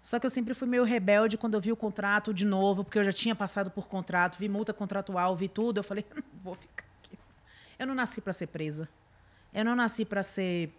Só que eu sempre fui meio rebelde quando eu vi o contrato de novo, porque eu já tinha passado por contrato, vi multa contratual, vi tudo. Eu falei, não vou ficar aqui. Eu não nasci para ser presa. Eu não nasci para ser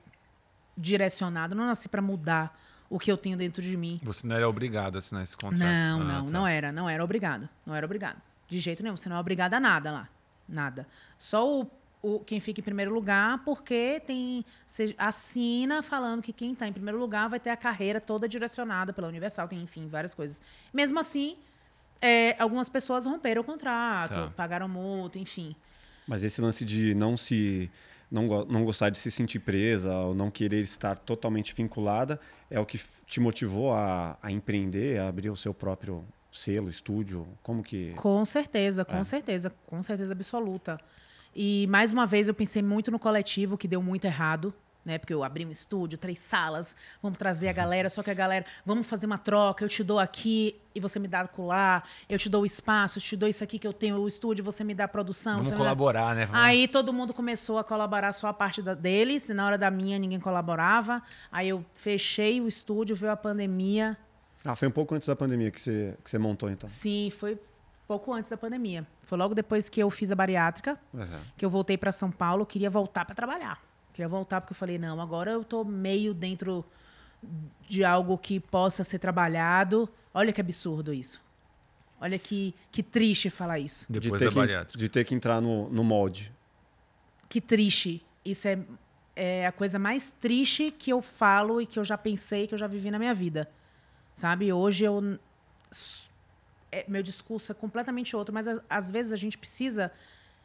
direcionada. Eu não nasci para mudar o que eu tenho dentro de mim. Você não era obrigado a assinar esse contrato. Não, Ah, não, tá. não era. Não era obrigada. Não era obrigada. De jeito nenhum. Você não é obrigada a nada lá. Nada. Só o, o- quem fica em primeiro lugar, porque tem. Você assina falando que quem está em primeiro lugar vai ter a carreira toda direcionada pela Universal, tem, enfim, várias coisas. Mesmo assim, é, algumas pessoas romperam o contrato, Tá. pagaram multa, enfim. Mas esse lance de não se não, não gostar de se sentir presa ou não querer estar totalmente vinculada é o que te motivou a, a empreender, a abrir o seu próprio selo, estúdio? Como que. Com certeza, com certeza, com certeza absoluta. E mais uma vez eu pensei muito no coletivo, que deu muito errado, né? Porque eu abri um estúdio, três salas, vamos trazer a galera, só que a galera, vamos fazer uma troca, eu te dou aqui e você me dá acolá, eu te dou o espaço, eu te dou isso aqui que eu tenho o estúdio, você me dá a produção. Vamos você me dá- colaborar, né? Vamos- Aí todo mundo começou a colaborar só a parte da- deles, e na hora da minha ninguém colaborava. Aí eu fechei o estúdio, veio a pandemia. Ah, foi um pouco antes da pandemia que você, que você montou, então. Sim, foi pouco antes da pandemia. Foi logo depois que eu fiz a bariátrica, Aham. que eu voltei para São Paulo, eu queria voltar para trabalhar. Queria voltar porque eu falei, não, agora eu tô meio dentro de algo que possa ser trabalhado. Olha que absurdo isso. Olha que, que triste falar isso. De Depois ter da que, bariátrica. de ter que entrar no, no molde. Que triste. Isso é, é a coisa mais triste que eu falo e que eu já pensei, que eu já vivi na minha vida. Sabe? Hoje eu. É, meu discurso é completamente outro, mas às, às vezes a gente precisa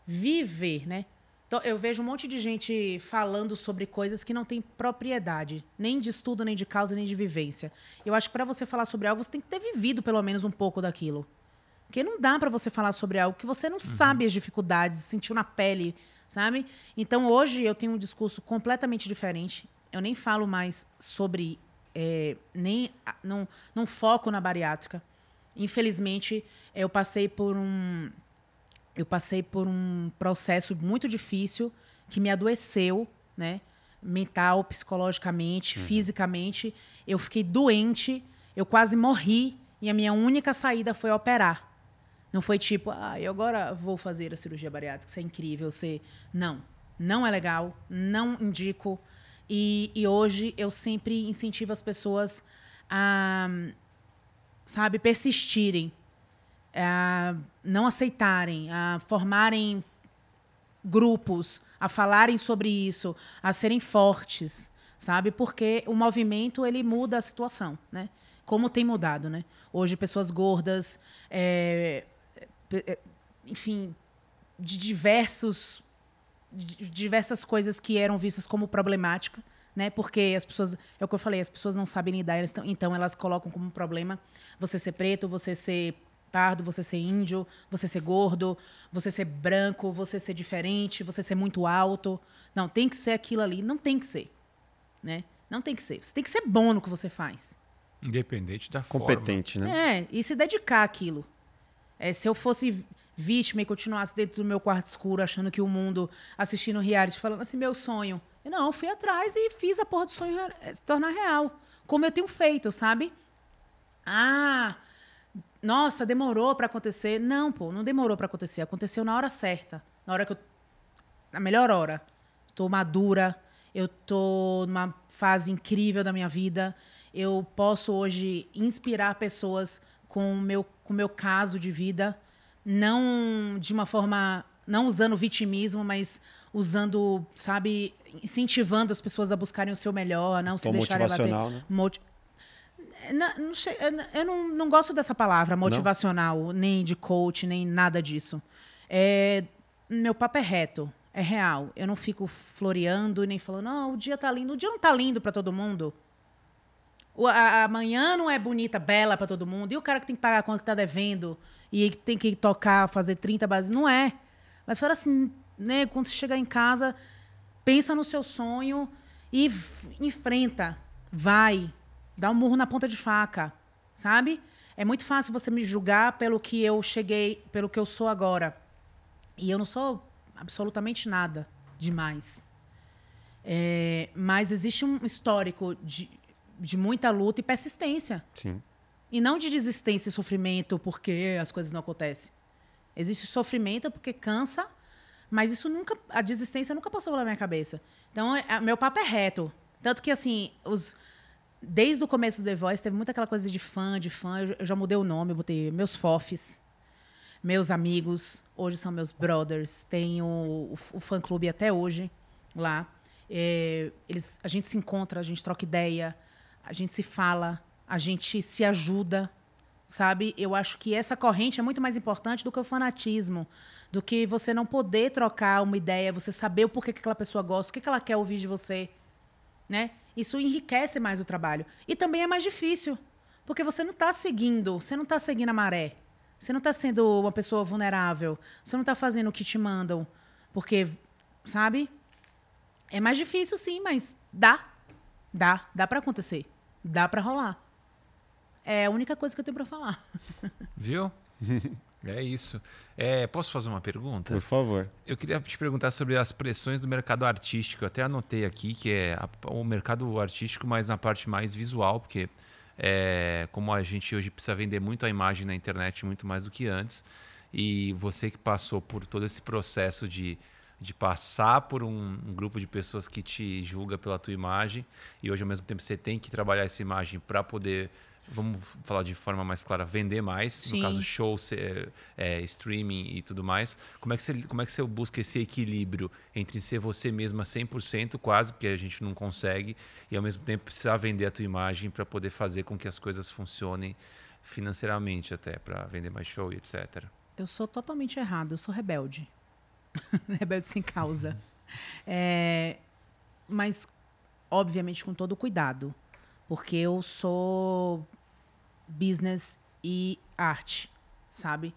viver, né? Então, eu vejo um monte de gente falando sobre coisas que não têm propriedade, nem de estudo, nem de causa, nem de vivência. Eu acho que para você falar sobre algo, você tem que ter vivido pelo menos um pouco daquilo. Porque não dá para você falar sobre algo que você não sabe as dificuldades, sentiu na pele, sabe? Então hoje eu tenho um discurso completamente diferente. Eu nem falo mais sobre. é, nem não, não foco na bariátrica. Infelizmente, eu passei por um. Eu passei por um processo muito difícil que me adoeceu, né? Mental, psicologicamente, fisicamente. Eu fiquei doente, eu quase morri e a minha única saída foi operar. Não foi tipo, ah, eu agora vou fazer a cirurgia bariátrica, isso é incrível. Você... Não, não é legal, não indico. E, e hoje eu sempre incentivo as pessoas a, sabe, persistirem, a não aceitarem, a formarem grupos, a falarem sobre isso, a serem fortes, sabe? Porque o movimento ele muda a situação, né? Como tem mudado, né? Hoje pessoas gordas, é, é, enfim, de diversos de diversas coisas que eram vistas como problemática, né? Porque as pessoas, é o que eu falei, as pessoas não sabem lidar, elas tão- então elas colocam como problema você ser preto, você ser pardo, você ser índio, você ser gordo, você ser branco, você ser diferente, você ser muito alto. Não, tem que ser aquilo ali, não tem que ser, né? Não tem que ser. Você tem que ser bom no que você faz. Independente da Competente, né? É, e se dedicar àquilo. É, se eu fosse vítima e continuasse dentro do meu quarto escuro, achando que o mundo, assistindo reality, falando assim, meu sonho. Não, fui atrás e fiz a porra do sonho re- se tornar real. Como eu tenho feito, sabe? Ah, nossa, demorou para acontecer. Não, pô, não demorou para acontecer. Aconteceu na hora certa. Na hora que eu. Na melhor hora. Tô madura. Eu tô numa fase incrível da minha vida. Eu posso hoje inspirar pessoas com o meu, com meu caso de vida. Não de uma forma. Não usando vitimismo, mas usando, sabe, incentivando as pessoas a buscarem o seu melhor, não se Tom deixarem bater. motivacional, né? Não che- eu não, não gosto dessa palavra, motivacional, nem de coach, nem nada disso. É, meu papo é reto, é real. Eu não fico floreando nem falando, não, o dia tá lindo. O dia não tá lindo para todo mundo. O, a, a amanhã não é bonita, bela para todo mundo. E o cara que tem que pagar a conta que tá devendo e que tem que tocar, fazer 30 bases, não é. Mas fala assim, né, quando você chegar em casa, pensa no seu sonho e enfrenta, vai, dá um murro na ponta de faca, sabe? É muito fácil você me julgar pelo que eu cheguei, pelo que eu sou agora. E eu não sou absolutamente nada demais. É, mas existe um histórico de, de muita luta e persistência. Sim. E não de desistência e sofrimento porque as coisas não acontecem. Existe sofrimento porque cansa, mas isso nunca, a desistência nunca passou pela minha cabeça. Então, é- a- meu papo é reto. Tanto que, assim, os, desde o começo do The Voice, teve muita aquela coisa de fã, de fã. Eu, eu já mudei o nome, eu botei meus fofes, meus amigos, hoje são meus brothers. Tenho o, o fã-clube até hoje lá. É, eles, a gente se encontra, a gente troca ideia, a gente se fala, a gente se ajuda, sabe? Eu acho que essa corrente é muito mais importante do que o fanatismo, do que você não poder trocar uma ideia, você saber o porquê que aquela pessoa gosta, o que ela quer ouvir de você, né? Isso enriquece mais o trabalho. E também é mais difícil, porque você não está seguindo, você não está seguindo a maré. Você não está sendo uma pessoa vulnerável. Você não está fazendo o que te mandam. Porque, sabe? É mais difícil, sim, mas dá. Dá. Dá para acontecer. Dá para rolar. É a única coisa que eu tenho para falar. Viu? é isso. É, posso fazer uma pergunta? Por favor. Eu queria te perguntar sobre as pressões do mercado artístico. Eu até anotei aqui que é a- o mercado artístico, mas na parte mais visual, porque é, como a gente hoje precisa vender muito a imagem na internet, muito mais do que antes, e você que passou por todo esse processo de, de passar por um, um grupo de pessoas que te julga pela tua imagem, e hoje ao mesmo tempo você tem que trabalhar essa imagem para poder, vamos falar de forma mais clara, vender mais, Sim. no caso show, se- é, streaming e tudo mais. Como é, que você, como é que você busca esse equilíbrio entre ser você mesma 100% quase, porque a gente não consegue, e ao mesmo tempo precisar vender a tua imagem para poder fazer com que as coisas funcionem financeiramente até, para vender mais show e etc. Eu sou totalmente errado, eu sou rebelde. rebelde sem causa. É, mas, obviamente, com todo cuidado. Porque eu sou business e arte, sabe?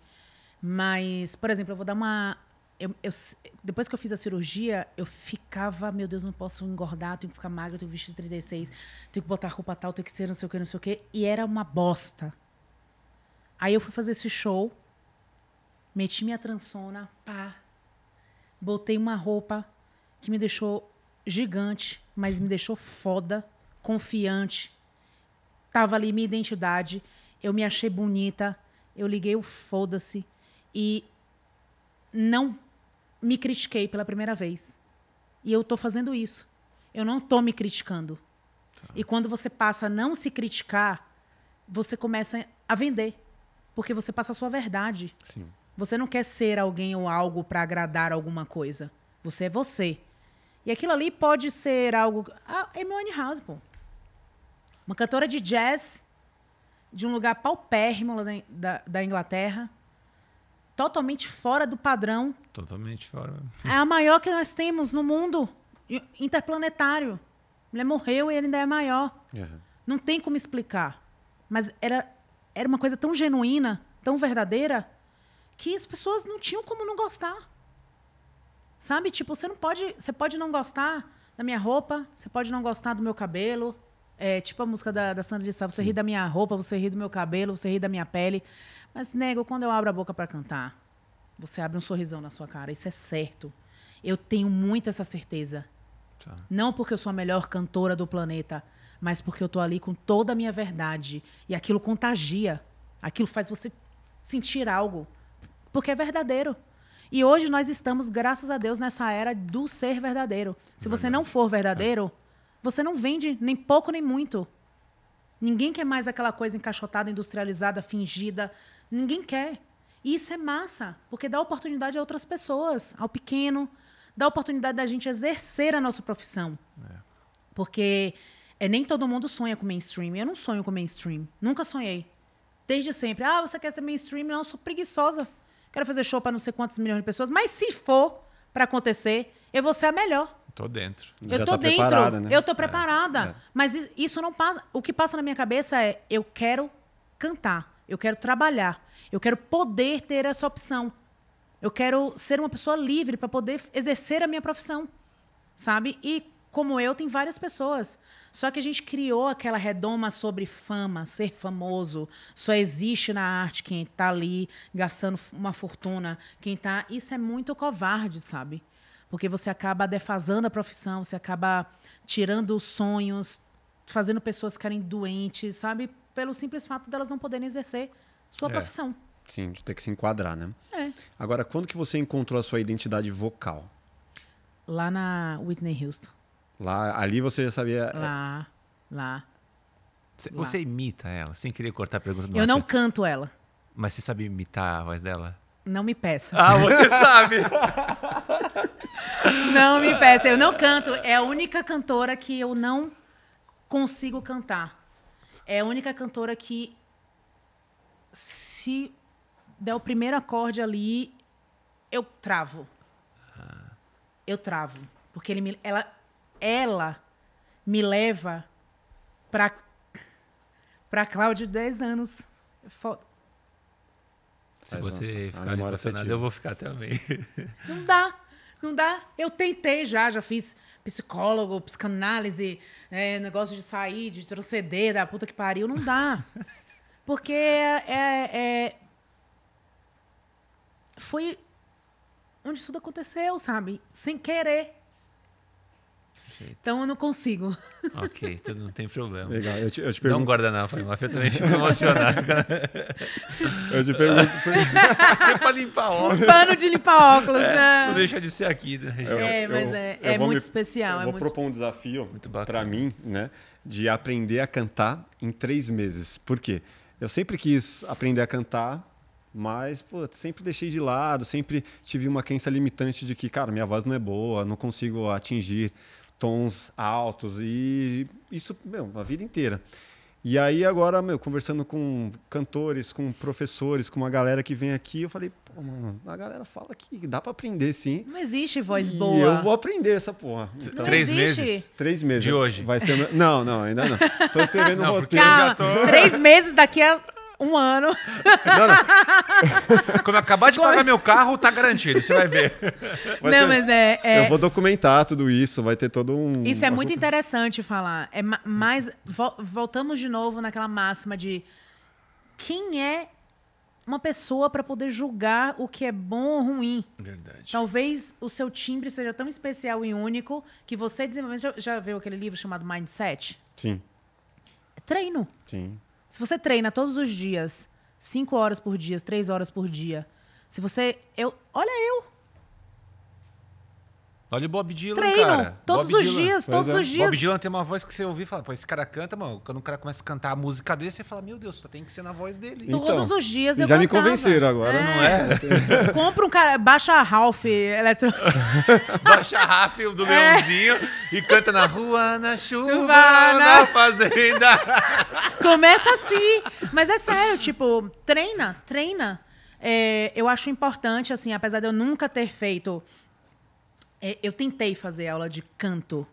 Mas, por exemplo, eu vou dar uma. eu- eu depois que eu fiz a cirurgia, eu ficava, meu Deus, não posso engordar, tenho que ficar magra, tenho que vestir 36, tenho que botar roupa tal, tenho que ser não sei o que, não sei o que. E era uma bosta. Aí eu fui fazer esse show, meti minha transona, pá. Botei uma roupa que me deixou gigante, mas me deixou foda, confiante. Tava ali minha identidade, eu me achei bonita, eu liguei o foda-se e não me critiquei pela primeira vez. E eu tô fazendo isso. Eu não tô me criticando. E quando você passa a não se criticar, você começa a vender. Porque você passa a sua verdade. Sim. Você não quer ser alguém ou algo para agradar alguma coisa. Você é você. E aquilo ali pode ser algo. Ah, Amy Winehouse, pô. Uma cantora de jazz de um lugar paupérrimo da, da, da Inglaterra. Totalmente fora do padrão. Totalmente fora. É a maior que nós temos no mundo interplanetário. Ele morreu e ele ainda é maior. Uhum. Não tem como explicar. Mas era, era uma coisa tão genuína, tão verdadeira, que as pessoas não tinham como não gostar. Sabe? Tipo, você não pode. Você pode não gostar da minha roupa, você pode não gostar do meu cabelo. É tipo a música da, da Sandra de Sá, você ri da minha roupa, você ri do meu cabelo, você ri da minha pele. Mas, nego, quando eu abro a boca para cantar, você abre um sorrisão na sua cara. Isso é certo. Eu tenho muito essa certeza. Tá. Não porque eu sou a melhor cantora do planeta, mas porque eu tô ali com toda a minha verdade. E aquilo contagia. Aquilo faz você sentir algo. Porque é verdadeiro. E hoje nós estamos, graças a Deus, nessa era do ser verdadeiro. Se você não for verdadeiro, você não vende nem pouco nem muito. Ninguém quer mais aquela coisa encaixotada, industrializada, fingida. Ninguém quer. E isso é massa, porque dá oportunidade a outras pessoas, ao pequeno, dá oportunidade da gente exercer a nossa profissão. Porque é, nem todo mundo sonha com mainstream. Eu não sonho com mainstream. Nunca sonhei. Desde sempre. Ah, você quer ser mainstream? Não, eu sou preguiçosa. Quero fazer show para não sei quantos milhões de pessoas. Mas se for para acontecer, eu vou ser a melhor. Tô dentro. Já eu tô tá dentro. preparada, né? Eu tô preparada. É. Mas isso não passa. O que passa na minha cabeça é: eu quero cantar, eu quero trabalhar, eu quero poder ter essa opção. Eu quero ser uma pessoa livre para poder exercer a minha profissão. Sabe? E como eu, tem várias pessoas. Só que a gente criou aquela redoma sobre fama, ser famoso. Só existe na arte quem está ali gastando uma fortuna, quem está. Isso é muito covarde, sabe? Porque você acaba defasando a profissão, você acaba tirando sonhos, fazendo pessoas ficarem doentes, sabe? Pelo simples fato delas não poderem exercer sua É. profissão. Sim, de ter que se enquadrar, né? É. Agora, quando que você encontrou a sua identidade vocal? Lá na Whitney Houston. Lá, ali você já sabia. Lá, lá. Cê- Lá. Você imita ela, sem querer cortar a pergunta do Eu não canto ela. Mas você sabe imitar a voz dela? Não me peça. Ah, você sabe! Não me peça. Eu não canto. É a única cantora que eu não consigo cantar. É a única cantora que se der o primeiro acorde ali, eu travo. Eu travo. Porque ele me, ela, ela me leva pra, pra Cláudia de 10 anos. Foda. Se você ficar emocionado, eu vou ficar também. Não dá. Não dá. Eu tentei já, já fiz psicólogo, psicanálise, é, negócio de sair, de proceder da puta que pariu. Não dá. Porque é, é- foi onde tudo aconteceu, sabe? Sem querer. Então eu não consigo. ok, tudo não tem problema. Legal. Eu te, eu te Dá um pergunto, guardanapo aí, Mafia, eu também fico emocionado. eu te pergunto por- Sempre pra limpar óculos. Pano de limpar óculos, Não né? deixa de ser aqui, né? Eu- É, mas eu- é- é muito me- especial, Eu é vou muito- propor um desafio Muito bacana. para mim, né? De aprender a cantar em três meses. Por quê? Eu sempre quis aprender a cantar, mas pô, sempre deixei de lado, sempre tive uma crença limitante de que, cara, minha voz não é boa, não consigo atingir tons altos e isso, meu, a vida inteira. E aí agora, meu, conversando com cantores, com professores, com uma galera que vem aqui, eu falei, pô, mano, a galera fala que dá para aprender sim. Não existe voz E boa. eu vou aprender essa porra. Então, Três existe. meses. Três meses. De hoje? Vai ser. Não, não, ainda não. Tô escrevendo um Não, porque roteiro. Calma, tô- três meses daqui a um ano. Não, não. Quando eu acabar de pagar meu carro, tá garantido, você vai ver. Vai não, ser- mas é. é- Eu vou documentar tudo isso, vai ter todo um. Isso é muito interessante falar. É ma- mais vo- voltamos de novo naquela máxima de quem é uma pessoa para poder julgar o que é bom ou ruim. Verdade. Talvez o seu timbre seja tão especial e único que você desenvolve. Já, já viu aquele livro chamado Mindset? Sim, É treino. sim. Se você treina todos os dias, cinco horas por dia, três horas por dia, se você. Eu, olha eu, Olha o Bob Dylan, treino cara. todos Bob os Dylan. dias, todos é. os dias. Bob Dylan tem uma voz que você ouve e fala, pô, esse cara canta, mano. Quando o cara começa a cantar a música dele, você fala, meu Deus, só tem que ser na voz dele. Então, Todos os dias eu Já me cantava. convenceram agora, Não é? Compra um cara, baixa a Ralph eletro... Baixa a Rafa do Leãozinho e canta na rua, na chuva, Chuva, na na- fazenda. Começa assim. Mas é sério, tipo, treina, treina. É, eu acho importante, assim, apesar de eu nunca ter feito. É, eu tentei fazer aula de canto.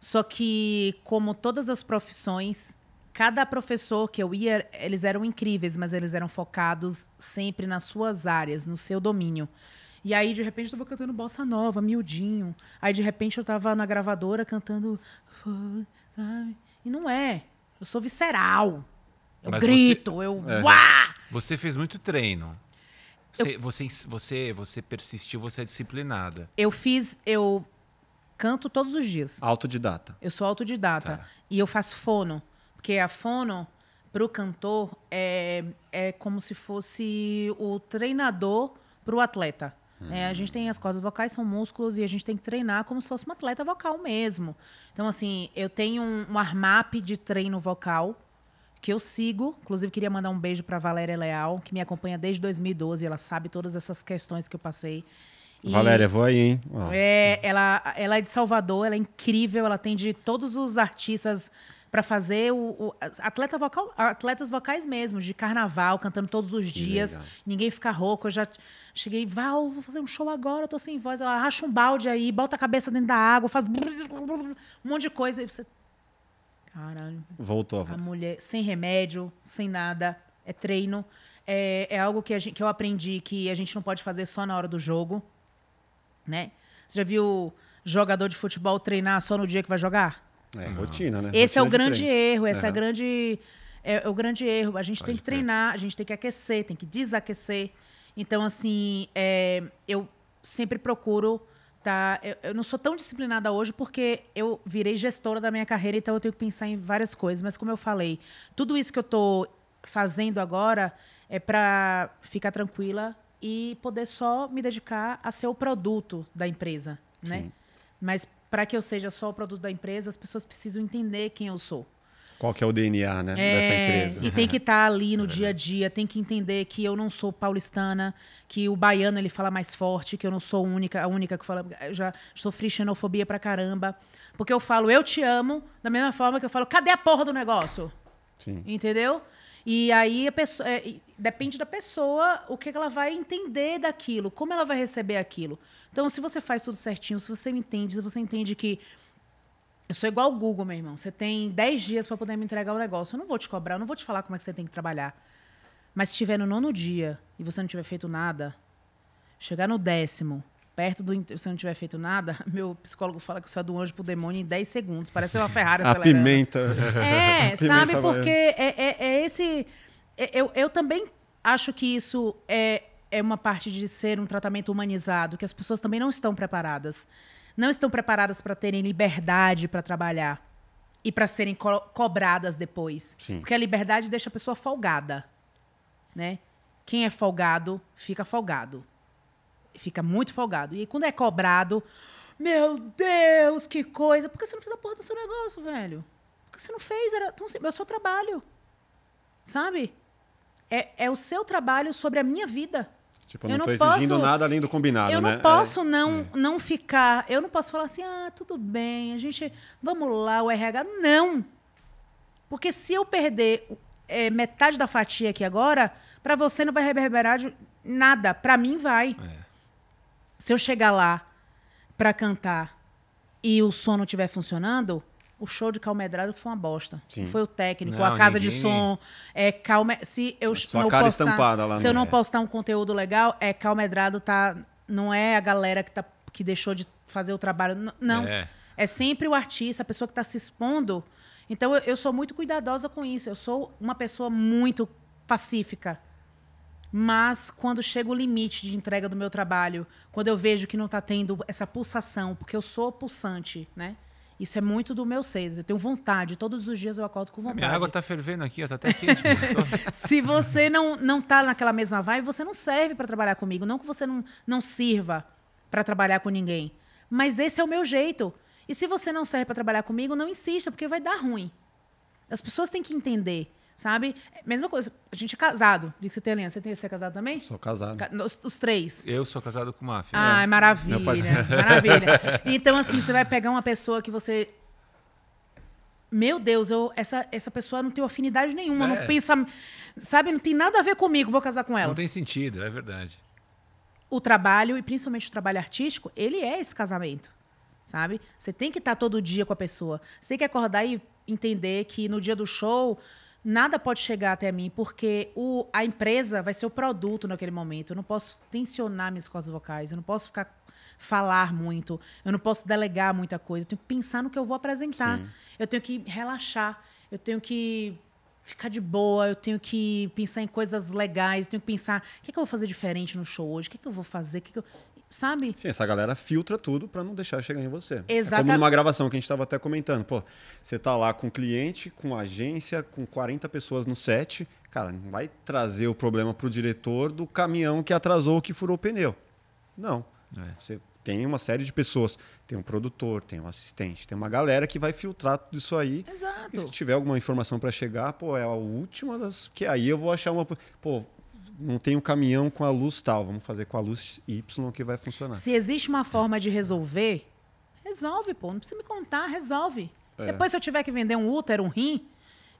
Só que, como todas as profissões, cada professor que eu ia, eles eram incríveis, mas eles eram focados sempre nas suas áreas, no seu domínio. E aí, de repente, eu estava cantando bossa nova, miudinho. Aí, de repente, eu estava na gravadora cantando. sabe? E não é. Eu sou visceral. Eu Mas grito, eu. É. Uá! Você fez muito treino. Você, você, você, você persistiu, você é disciplinada. Eu fiz. Eu canto todos os dias. Autodidata. Eu sou autodidata. Tá. E eu faço fono. Porque a fono, para o cantor, é, é como se fosse o treinador para o atleta. É, a gente tem as cordas vocais, são músculos, e a gente tem que treinar como se fosse um atleta vocal mesmo. Então, assim, eu tenho um, um armap de treino vocal que eu sigo. Inclusive, queria mandar um beijo para Valéria Leal, que me acompanha desde 2012. Ela sabe todas essas questões que eu passei. E- Valéria, vou aí, hein? Ó. é, ela, ela é de Salvador, ela é incrível, ela atende todos os artistas para fazer o, o- atleta vocal, atletas vocais mesmo, de carnaval, cantando todos os dias. Ninguém fica rouco. Eu já cheguei, Val, vou fazer um show agora, eu tô sem voz. Ela racha um balde aí, bota a cabeça dentro da água, faz um monte de coisa. E você. Caralho. Voltou a A voz. mulher sem remédio, sem nada, é treino. É, é algo que, a gente- que eu aprendi que a gente não pode fazer só na hora do jogo. Né? Você já viu jogador de futebol treinar só no dia que vai jogar? É, rotina, né? Esse é o Rotina de grande treinos. erro, esse é, a Aham. grande, é, é o grande erro. A gente tem que treinar, a gente tem que aquecer, tem que desaquecer. Então, assim, é, eu sempre procuro. Tá, eu, eu não sou tão disciplinada hoje porque eu virei gestora da minha carreira, então eu tenho que pensar em várias coisas. Mas, como eu falei, tudo isso que eu estou fazendo agora é para ficar tranquila e poder só me dedicar a ser o produto da empresa, né? Mas para que eu seja só o produto da empresa, as pessoas precisam entender quem eu sou. Qual que é o DNA, né? É, Dessa empresa. E tem que estar ali no dia a dia, tem que entender que eu não sou paulistana, que o baiano ele fala mais forte, que eu não sou única, a única que fala. Eu já sofri xenofobia pra caramba. Porque eu falo, eu te amo, da mesma forma que eu falo, cadê a porra do negócio? Sim. Entendeu? E aí a pessoa, é, depende da pessoa o que ela vai entender daquilo, como ela vai receber aquilo. Então, se você faz tudo certinho, se você me entende, se você entende que eu sou igual o Google, meu irmão. Você tem 10 dias para poder me entregar o negócio. Eu não vou te cobrar, eu não vou te falar como é que você tem que trabalhar. Mas se estiver no nono dia e você não tiver feito nada, chegar no décimo, perto do você não tiver feito nada, meu psicólogo fala que você é do anjo pro demônio em 10 segundos. Parece uma Ferrari A acelerando. pimenta. É, A sabe? pimenta vai- Porque é, é- é esse. é- Eu, eu também acho que isso é, é uma parte de ser um tratamento humanizado, que as pessoas também não estão preparadas. Não estão preparadas para terem liberdade para trabalhar e para serem co- cobradas depois. Sim. Porque a liberdade deixa a pessoa folgada. Né? Quem é folgado, fica folgado. Fica muito folgado. E quando é cobrado, meu Deus, que coisa. Por que você não fez a porra do seu negócio, velho? Por que você não fez? Era tão simples. É o seu trabalho. Sabe? É, é o seu trabalho sobre a minha vida. Tipo, Eu não tô não exigindo posso- nada além do combinado, eu né? não posso não, não ficar. Eu não posso falar assim, ah, tudo bem, a gente. Vamos lá, o RH. Não! Porque se eu perder é, metade da fatia aqui agora, para você não vai reverberar de nada. Para mim vai. É. Se eu chegar lá para cantar e o som não estiver funcionando, o show de Calmedrado foi uma bosta. Sim. Foi o técnico, Não, a casa de ninguém- som, é calme... se eu Sua não cara postar, estampada lá se eu não É. postar um conteúdo legal, é Calmedrado tá não é a galera que tá que deixou de fazer o trabalho, não. É. É sempre o artista, a pessoa que está se expondo. Então, eu, eu sou muito cuidadosa com isso. Eu sou uma pessoa muito pacífica. Mas, quando chega o limite de entrega do meu trabalho, quando eu vejo que não está tendo essa pulsação, porque eu sou pulsante, né? Isso é muito do meu ser. Eu tenho vontade. Todos os dias eu acordo com vontade. Minha água tá fervendo aqui, ó, tá até quente. Se você não, não tá naquela mesma vibe, você não serve para trabalhar comigo. Não que você não, não sirva para trabalhar com ninguém. Mas esse é o meu jeito. E se você não serve para trabalhar comigo, não insista, porque vai dar ruim. As pessoas têm que entender, sabe? Mesma coisa, a gente é casado. Vi que você tem aliança. Você, tem, você é casado também? Sou casado. Ca- Os, os três. Eu sou casado com uma filha. Ai, maravilha. Maravilha. Então, assim, você vai pegar uma pessoa que você. Meu Deus, eu, essa, essa pessoa não tem afinidade nenhuma, não É. pensa. Sabe, não tem nada a ver comigo, vou casar com ela. Não tem sentido, é verdade. O trabalho, e principalmente o trabalho artístico, ele é esse casamento. Sabe? Você tem que estar todo dia com a pessoa. Você tem que acordar e entender que no dia do show nada pode chegar até mim, porque o, a empresa vai ser o produto naquele momento. Eu não posso tensionar minhas cordas vocais, eu não posso ficar falar muito, eu não posso delegar muita coisa. Eu tenho que pensar no que eu vou apresentar. Sim. Eu tenho que relaxar, eu tenho que ficar de boa, eu tenho que pensar em coisas legais, eu tenho que pensar o que, é que eu vou fazer diferente no show hoje, o que, é que eu vou fazer, o que, é que eu... sabe? Sim, essa galera filtra tudo pra não deixar chegar em você. É Exata- como numa gravação que a gente tava até comentando. Pô, você tá lá com cliente, com agência, com 40 pessoas no set. Cara, não vai trazer o problema pro diretor do caminhão que atrasou ou que furou o pneu. Não. É. Você tem uma série de pessoas. Tem um produtor, tem um assistente, tem uma galera que vai filtrar tudo isso aí. E Exato. se tiver alguma informação para chegar, pô, é a última das. Que aí eu vou achar uma. Pô, não tem um caminhão com a luz tal, vamos fazer com a luz Y que vai funcionar. Se existe uma forma de resolver, resolve, pô. Não precisa me contar, resolve. É. Depois, se eu tiver que vender um útero, um rim,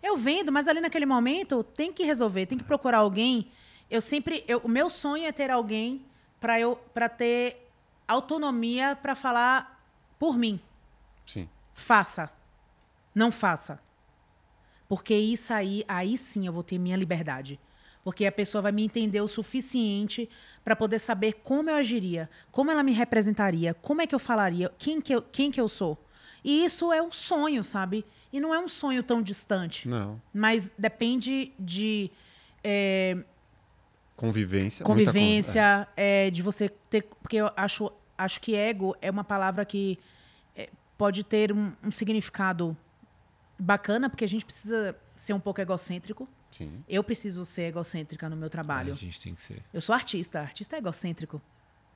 eu vendo, mas ali naquele momento tem que resolver, tem que procurar alguém. Eu sempre. eu- o meu sonho é ter alguém para eu para ter autonomia para falar por mim. Sim. Faça. Não faça. Porque isso aí, aí sim eu vou ter minha liberdade. Porque a pessoa vai me entender o suficiente para poder saber como eu agiria, como ela me representaria, como é que eu falaria, quem que eu, quem que eu sou. E isso é um sonho, sabe? E não é um sonho tão distante. Não. Mas depende de é, Convivência. con- convivência, é, de você ter. Porque eu acho, acho que ego é uma palavra que é, pode ter um, um significado bacana, porque a gente precisa ser um pouco egocêntrico. É. Sim. Eu preciso ser egocêntrica no meu A trabalho. gente tem que ser. Eu sou artista, artista é egocêntrico,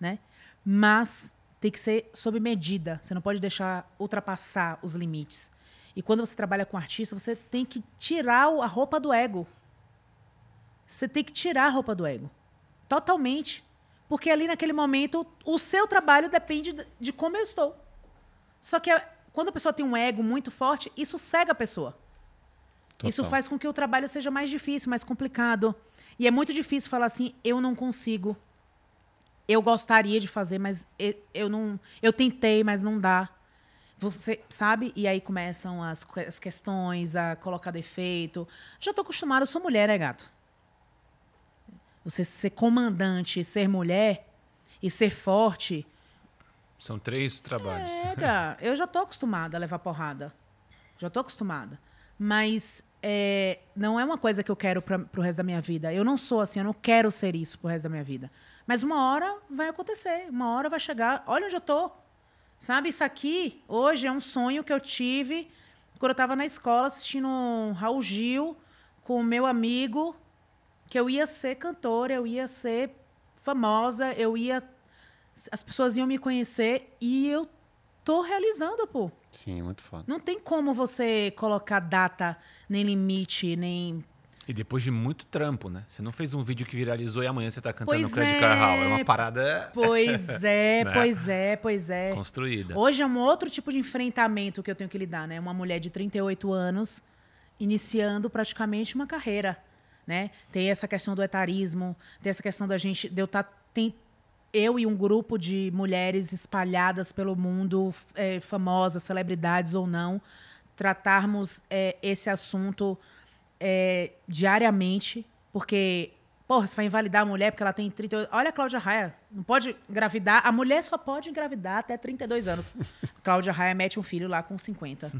né? Mas tem que ser sob medida. Você não pode deixar ultrapassar os limites. E quando você trabalha com artista, você tem que tirar a roupa do ego. Você tem que tirar a roupa do ego. Totalmente. Porque ali naquele momento, o seu trabalho depende de- como eu estou. Só que é- quando a pessoa tem um ego muito forte, isso cega a pessoa. Total. Isso faz com que o trabalho seja mais difícil, mais complicado. E é muito difícil falar assim, eu não consigo. Eu gostaria de fazer, mas eu, não. Eu tentei, mas não dá. Você sabe? E aí começam as, as questões, a colocar defeito. Já tô acostumada, eu sou mulher, né, gato? Você ser comandante, ser mulher e ser forte. São três trabalhos. Pega, eu já tô acostumada a levar porrada. Já tô acostumada. Mas é, não é uma coisa que eu quero para pro resto da minha vida. Eu não sou assim, eu não quero ser isso pro resto da minha vida. Mas uma hora vai acontecer, uma hora vai chegar. Olha onde eu tô. Sabe, isso aqui hoje é um sonho que eu tive quando eu estava na escola assistindo um Raul Gil com o meu amigo, que eu ia ser cantora, eu ia ser famosa, eu ia as pessoas iam me conhecer e eu tô realizando, pô. Sim, muito foda. Não tem como você colocar data, nem limite, nem. E depois de muito trampo, né? Você não fez um vídeo que viralizou e amanhã você tá cantando Pois no Credit é. Car Hall. É uma parada Pois é, Né? pois é, pois é. construída. Hoje é um outro tipo de enfrentamento que eu tenho que lidar, né? Uma mulher de 38 anos iniciando praticamente uma carreira, né? Tem essa questão do etarismo, tem essa questão da gente, de eu estar tem eu e um grupo de mulheres espalhadas pelo mundo, eh, famosas, celebridades ou não, tratarmos eh, esse assunto eh, diariamente, porque Porra, você vai invalidar a mulher porque ela tem 38. Olha a Cláudia Raia. Não pode engravidar. A mulher só pode engravidar até 32 anos. Cláudia Raia mete um filho lá com 50.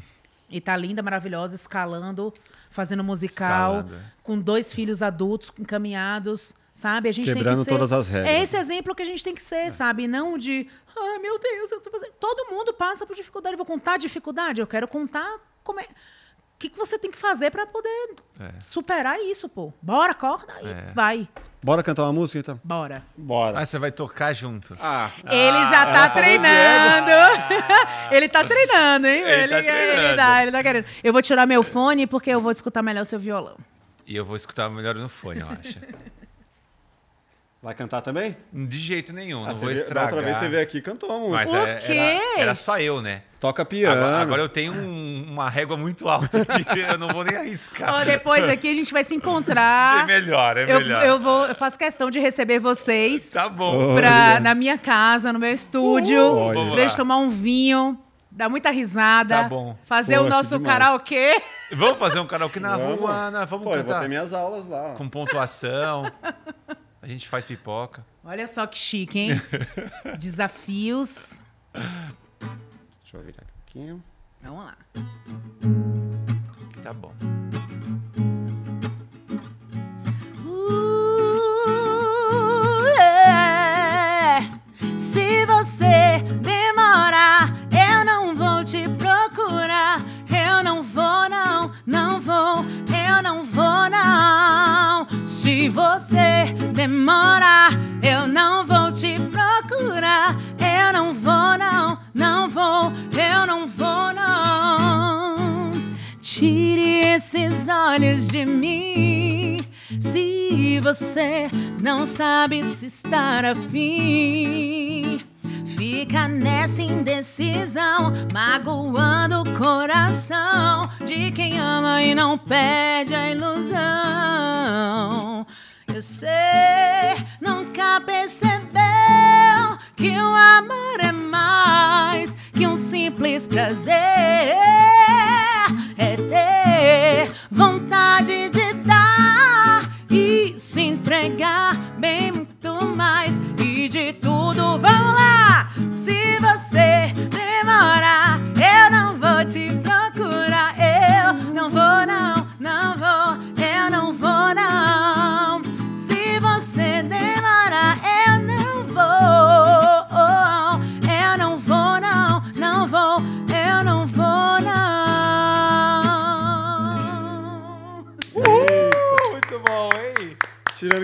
E tá linda, maravilhosa, escalando, fazendo musical, é. com dois filhos adultos encaminhados, sabe? A gente Quebrando tem que ser, todas as regras. É esse exemplo que a gente tem que ser, sabe? E Não de, ai meu Deus, eu tô fazendo. Todo mundo passa por dificuldade. Eu vou contar a dificuldade. Eu quero contar como é. O que, que você tem que fazer para poder É. superar isso, pô? Bora, acorda e vai. Bora cantar uma música então? Bora. Bora. Ah, você vai tocar junto. Ah, Ele já tá treinando. ele tá treinando, hein? Ele tá ele, treinando. tá, ele tá querendo. Eu vou tirar meu fone porque eu vou escutar melhor o seu violão. E eu vou escutar melhor no fone, eu acho. Vai cantar também? De jeito nenhum, Ah, não vou da estragar. outra vez você veio aqui e cantou a música. Mas O é- quê? Era, era só eu, né? Toca piano. Agora, agora eu tenho um- uma régua muito alta aqui, eu não vou nem arriscar. Ó, depois aqui a gente vai se encontrar. É melhor, é eu, melhor. eu vou, eu faço questão de receber vocês Tá bom. pra, na minha casa, no meu estúdio, Olha. pra gente tomar um vinho, dar muita risada, Tá bom. fazer Pô, o nosso karaokê. Vamos fazer um karaokê na Vamos. rua, né? vamos Pô, eu vou cantar. ter minhas aulas lá. Com pontuação. A gente faz pipoca. Olha só que chique, hein? Desafios. Deixa eu virar aqui um pouquinho. Vamos lá. Tá bom. Uh, é. Se você demorar, eu não vou te procurar. Eu não vou, não, não vou. Se você demorar, eu não vou te procurar. Eu não vou, não, não vou, eu não vou, não. Tire esses olhos de mim. Se você não sabe se estar afim, fica nessa indecisão, magoando o coração de quem ama e não perde a ilusão. Eu sei, nunca percebeu que o amor é mais que um simples prazer. É ter vontade de dar e se entregar bem muito mais. E de tudo, vamos lá!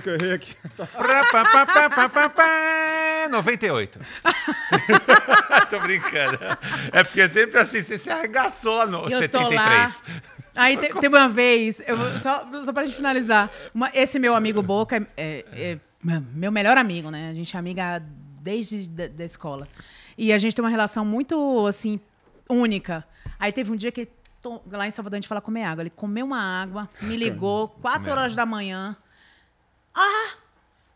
Que eu errei aqui. Prá, pá, pá, pá, pá, pá, pá. 98. Tô brincando. É porque sempre assim, você se arregaçou no Eu tô lá. 73. Aí te- teve uma vez, eu só, só pra gente finalizar, uma- esse meu amigo Boca é, é- é meu melhor amigo, né? A gente é amiga desde da, da escola. E a gente tem uma relação muito, assim, única. Aí teve um dia que to- lá em Salvador a gente fala comer água. Ele comeu uma água, me ligou, quatro horas da manhã. Ah,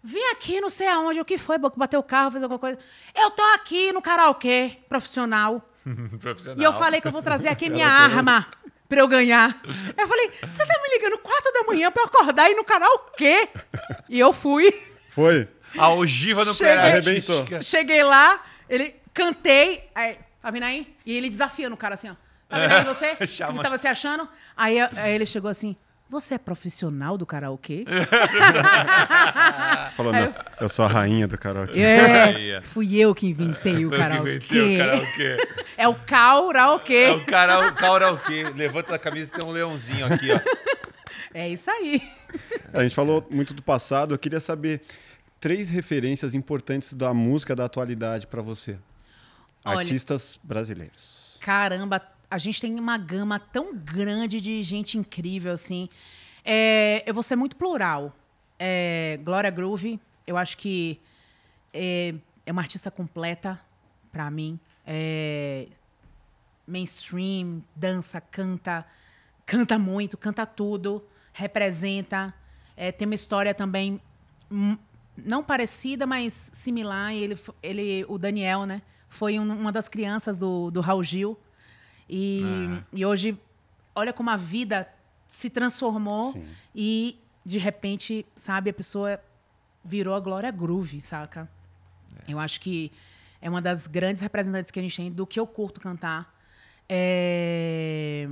vim aqui, não sei aonde, o que foi, bateu o carro, fez alguma coisa. Eu tô aqui no karaokê profissional. Profissional. E eu falei que eu vou trazer aqui minha arma pra eu ganhar. Eu falei, você tá me ligando quatro da manhã pra eu acordar e ir no karaokê? E eu fui. Foi? A ogiva no Cheguei- pé. Arrebentou. Cheguei lá, ele cantei, aí, tá vendo aí? E ele desafiando o cara assim, ó. Tá vendo aí você? O que tava se achando? Aí, aí ele chegou assim, você é profissional do karaokê? Falou, não, eu sou a rainha do karaokê. é, fui eu que inventei o Foi o que karaokê. o karaokê. É o karaokê. É o cara, karaokê. Levanta a camisa e tem um leãozinho aqui, ó. É isso aí. A gente falou muito do passado, eu queria saber três referências importantes da música da atualidade pra você. Olha- Artistas brasileiros. Caramba, a gente tem uma gama tão grande de gente incrível, assim. É, eu vou ser muito plural. É, Glória Groove, eu acho que é, é uma artista completa pra mim. É, mainstream, dança, canta, canta muito, canta tudo, representa. É, tem uma história também hum, não parecida, mas similar. Ele, ele, o Daniel, né? Foi um- uma das crianças do, do Raul Gil. E, e hoje, olha como a vida se transformou Sim. e, de repente, sabe, a pessoa virou a Glória Groove, saca? Eu acho que é uma das grandes representantes que a gente tem do que eu curto cantar. É,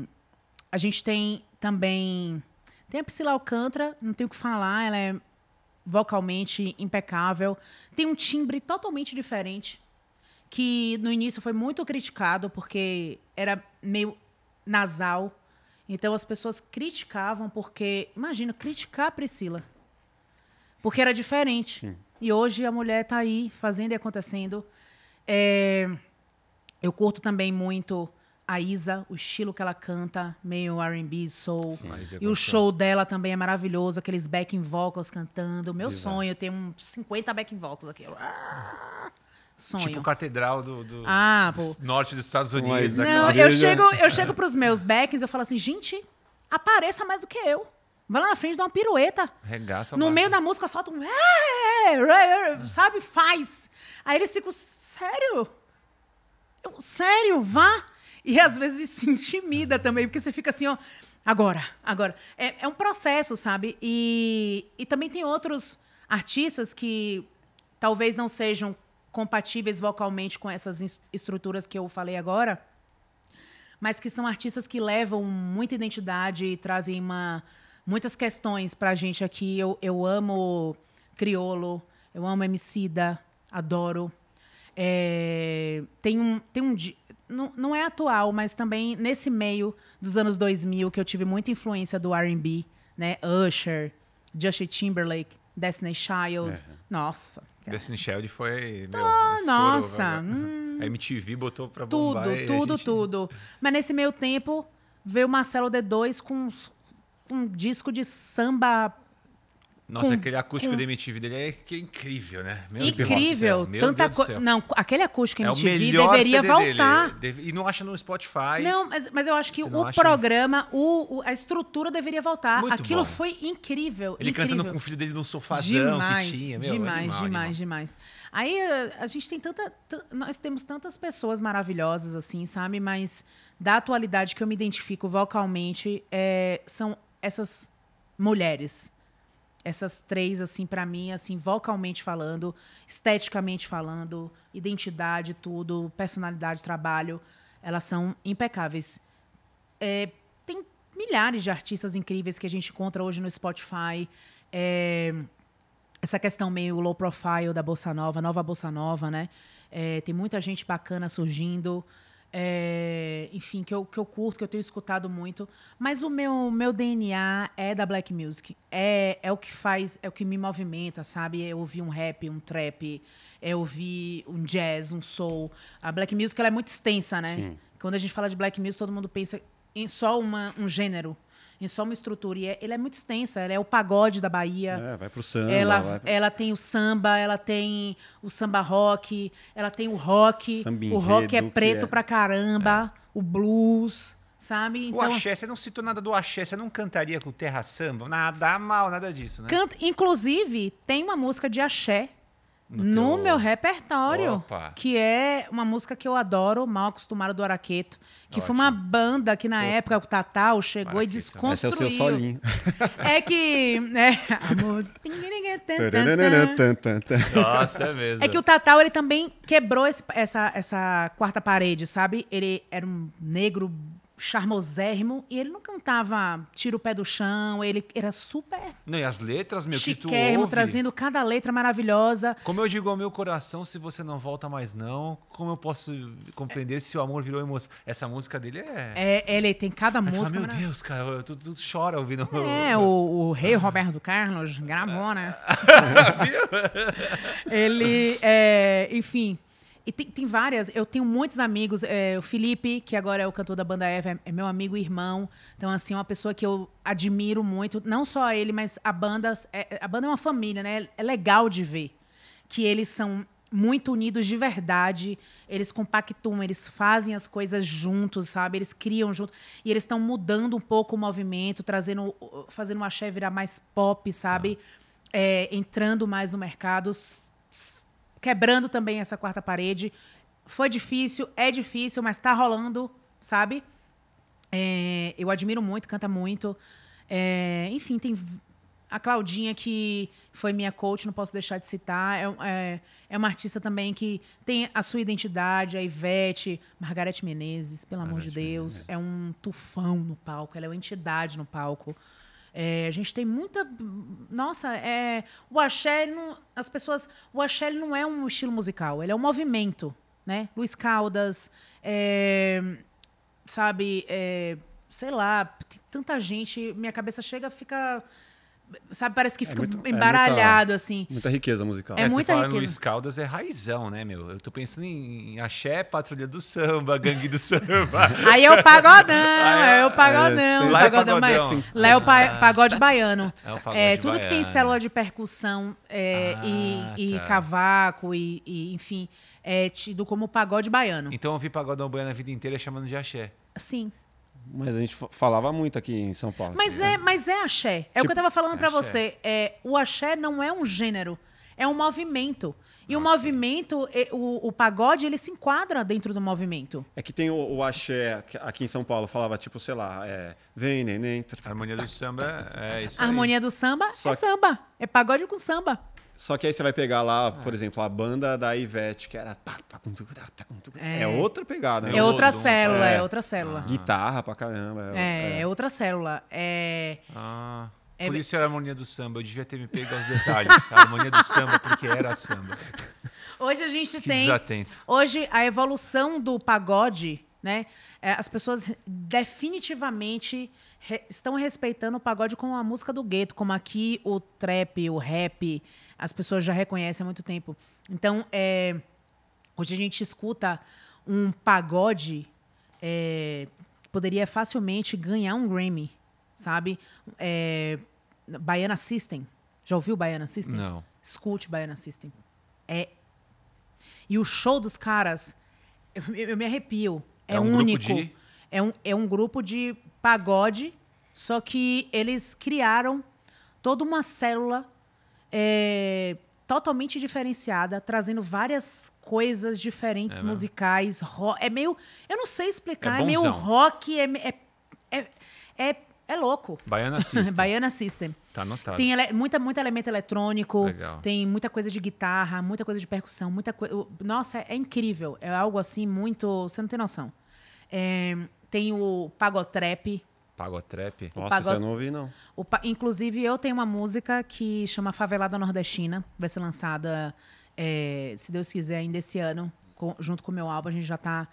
A gente tem também. Tem a Priscila Alcântara, não tenho o que falar, ela é vocalmente impecável. Tem um timbre totalmente diferente, que no início foi muito criticado, porque era meio nasal. Então as pessoas criticavam, porque. Imagina, criticar a Priscila. Porque era diferente. E hoje a mulher está aí fazendo e acontecendo. É, eu curto também muito a Isa, o estilo que ela canta, meio R&B, soul. Isa E o show dela também é maravilhoso, aqueles backing vocals cantando. Meu Exato. sonho ter uns 50 backing vocals aqui. Ah, sonho. Tipo catedral do, do Ah, pô. norte dos Estados Unidos. Não, eu chego, eu chego pros meus backings e eu falo assim, gente, apareça mais do que eu. Vai lá na frente, dá uma pirueta. Regaça No lá. meio da música solta um. "É, é, é", Sabe? Faz. Aí eles ficam, sério? Eu, sério? Vá. E às vezes isso intimida também, porque você fica assim, ó. Agora, agora. É, é um processo, sabe? E, e também tem outros artistas que talvez não sejam compatíveis vocalmente com essas estruturas que eu falei agora, mas que são artistas que levam muita identidade e trazem uma, muitas questões pra gente aqui. Eu, eu amo Criolo, eu amo Emicida, adoro. É, tem um, tem um não, não é atual, mas também nesse meio dos anos 2000 que eu tive muita influência do R&B, né? Usher, Justin Timberlake, Destiny Child. Nossa, Destiny Child foi. Meu, Ah, estourou, nossa, velho. A MTV botou pra tudo, bombar. a tudo, gente- tudo. Mas nesse meio tempo veio o Marcelo D2 com com um disco de samba Nossa, com- aquele acústico com- da MTV dele é que é incrível, né? Meu incrível, tanta Deus coisa. céu. Não, aquele acústico É MTV melhor deveria CD voltar. dele. E não acha no Spotify. Não, mas, mas eu acho que o acha? programa, o, o- a estrutura deveria voltar. Muito Aquilo bom. foi incrível. Ele incrível. cantando com o filho dele num sofazão demais, que tinha. Meu, demais, animal, demais, animal. demais. Aí eh, a gente tem tanta, nós temos tantas pessoas maravilhosas assim, sabe? Mas da atualidade que eu me identifico vocalmente é, são essas mulheres. Essas três assim pra mim, assim vocalmente falando, esteticamente falando, identidade, tudo, personalidade, trabalho, elas são impecáveis. É, tem milhares de artistas incríveis que a gente encontra hoje no Spotify. É, essa questão meio low profile da Bossa Nova, nova Bossa Nova, né? É, tem muita gente bacana surgindo. É, enfim, que eu, que eu curto, que eu tenho escutado muito. Mas o meu, meu DNA é da black music. É, é o que faz, é o que me movimenta, sabe? É ouvir um rap, um trap, é ouvir um jazz, um soul. A black music ela é muito extensa, né? Sim. Quando a gente fala de black music, todo mundo pensa em só uma, um gênero, em só uma estrutura. E é, ele é muito extensa. Ela é o pagode da Bahia. É, vai pro samba. Ela, vai- ela tem o samba, ela tem o samba rock, ela tem o rock. Samba o rock é preto é- pra caramba, o blues, sabe? O axé, você não citou nada do axé, você não cantaria com terra samba? Nada mal, nada disso, né? Canta, inclusive, tem uma música de axé No no, teu- meu repertório, Opa. que é uma música que eu adoro, Mal Acostumado do Araqueto, que foi uma Ótimo. banda que na época o Tatal chegou e né? Esse é o desconstruiu. seu solinho. É que, né, a música- Tan, tan, tan. Nossa, é mesmo. É que o Tatal, ele também quebrou esse- essa, essa quarta parede, sabe? Ele era um negro charmosérrimo e ele não cantava tira o pé do chão, ele era super Não, e as letras, meu, que tu chiquérrimo, trazendo cada letra maravilhosa. Como eu digo ao meu coração, se você não volta mais não, como eu posso compreender se o amor virou emoção? Essa música dele é... É, ele tem cada Aí tu fala, música. meu Deus, cara, tu, tu chora ouvindo... É, o, o rei Roberto Carlos gravou, né? ele, é, enfim. E tem, tem várias. Eu tenho muitos amigos. é, o Felipe, que agora é o cantor da banda Eva, é, é meu amigo e irmão. Então, assim, é uma pessoa que eu admiro muito. Não só ele, mas a banda. é- a banda é uma família, né? É legal de ver que eles são muito unidos de verdade. Eles compactuam, eles fazem as coisas juntos, sabe? Eles criam junto. E eles estão mudando um pouco o movimento, trazendo, fazendo o axé virar mais pop, sabe? É, entrando mais no mercado, quebrando também essa quarta parede. Foi difícil, é difícil, mas tá rolando, sabe? É, eu admiro muito, canta muito. É, enfim, tem a Claudinha, que foi minha coach, não posso deixar de citar. É, é, é uma artista também que tem a sua identidade, a Ivete, Margarete Menezes, pelo amor de Deus. É um tufão no palco, ela é uma entidade no palco. É, a gente tem muita. Nossa, é, o axé, não, as pessoas. O axé não é um estilo musical, ele é um movimento. Né? Luiz Caldas, é, sabe, é, sei lá, tanta gente, minha cabeça chega, fica, sabe, parece que fica muito- é embaralhado, muita- assim. Muita riqueza musical. É É, muita riqueza. Luiz Caldas é raizão, né, meu? Eu tô pensando em, axé, patrulha do samba, gangue do samba. Aí é o pagodão, Ah, é? é o pagodão, Lá é pagodão, ba- pagodão. Lá é o pa- pagode baiano. É o pagode É, tudo que tem baiano. célula de percussão é, Ah, e, e tá. cavaco e, e, enfim, é tido como pagode baiano. Então eu vi pagodão baiano a vida inteira chamando de axé. Sim. Mas a gente fa- falava muito aqui em São Paulo. Mas é, mas é axé. É o que eu tava falando pra axé. você. É, o axé não é um gênero, é um movimento. E o movimento, é, o, o pagode, ele se enquadra dentro do movimento. É que tem o, o axé aqui em São Paulo, falava tipo, sei lá, é, vem neném. harmonia do samba é isso harmonia do samba é samba. É pagode com samba. Só que aí você vai pegar lá, É. por exemplo, a banda da Ivete, que era. tá, tá, tucu. É. É outra pegada, né? É outra célula, é. é outra célula. Guitarra pra caramba. É, é outra célula. É, Ah, É por isso era a harmonia do samba. Eu devia ter me pego aos detalhes. A harmonia do samba, porque era samba. Hoje a gente Que tem. desatento. Hoje, a evolução do pagode, né? é, as pessoas definitivamente re- estão respeitando o pagode como a música do gueto, como aqui o trap, o rap, as pessoas já reconhecem há muito tempo. Então, é, hoje a gente escuta um pagode é, poderia facilmente ganhar um Grammy, sabe? É, Baiana System. Já ouviu Baiana System? Não. Escute Baiana System. É. E o show dos caras, eu, eu me arrepio. É, É um único. de- É, um, é um grupo de pagode, só que eles criaram toda uma célula é, totalmente diferenciada, trazendo várias coisas diferentes musicais. ro- É meio. Eu não sei explicar, É é, meio rock, é, é, é, é, é louco. Baiana System. Baiana System. Tá anotado. Tem ele- muita, muito elemento eletrônico, Legal. tem muita coisa de guitarra, muita coisa de percussão, muita coisa. Nossa, é, é incrível. É algo assim muito. Você não tem noção. É, tem o Pagotrap. Pagotrap. Nossa, isso eu não ouvi, não. O pa- Inclusive, eu tenho uma música que chama Favelada Nordestina. Vai ser lançada, é, se Deus quiser, ainda esse ano, com- junto com o meu álbum. A gente já está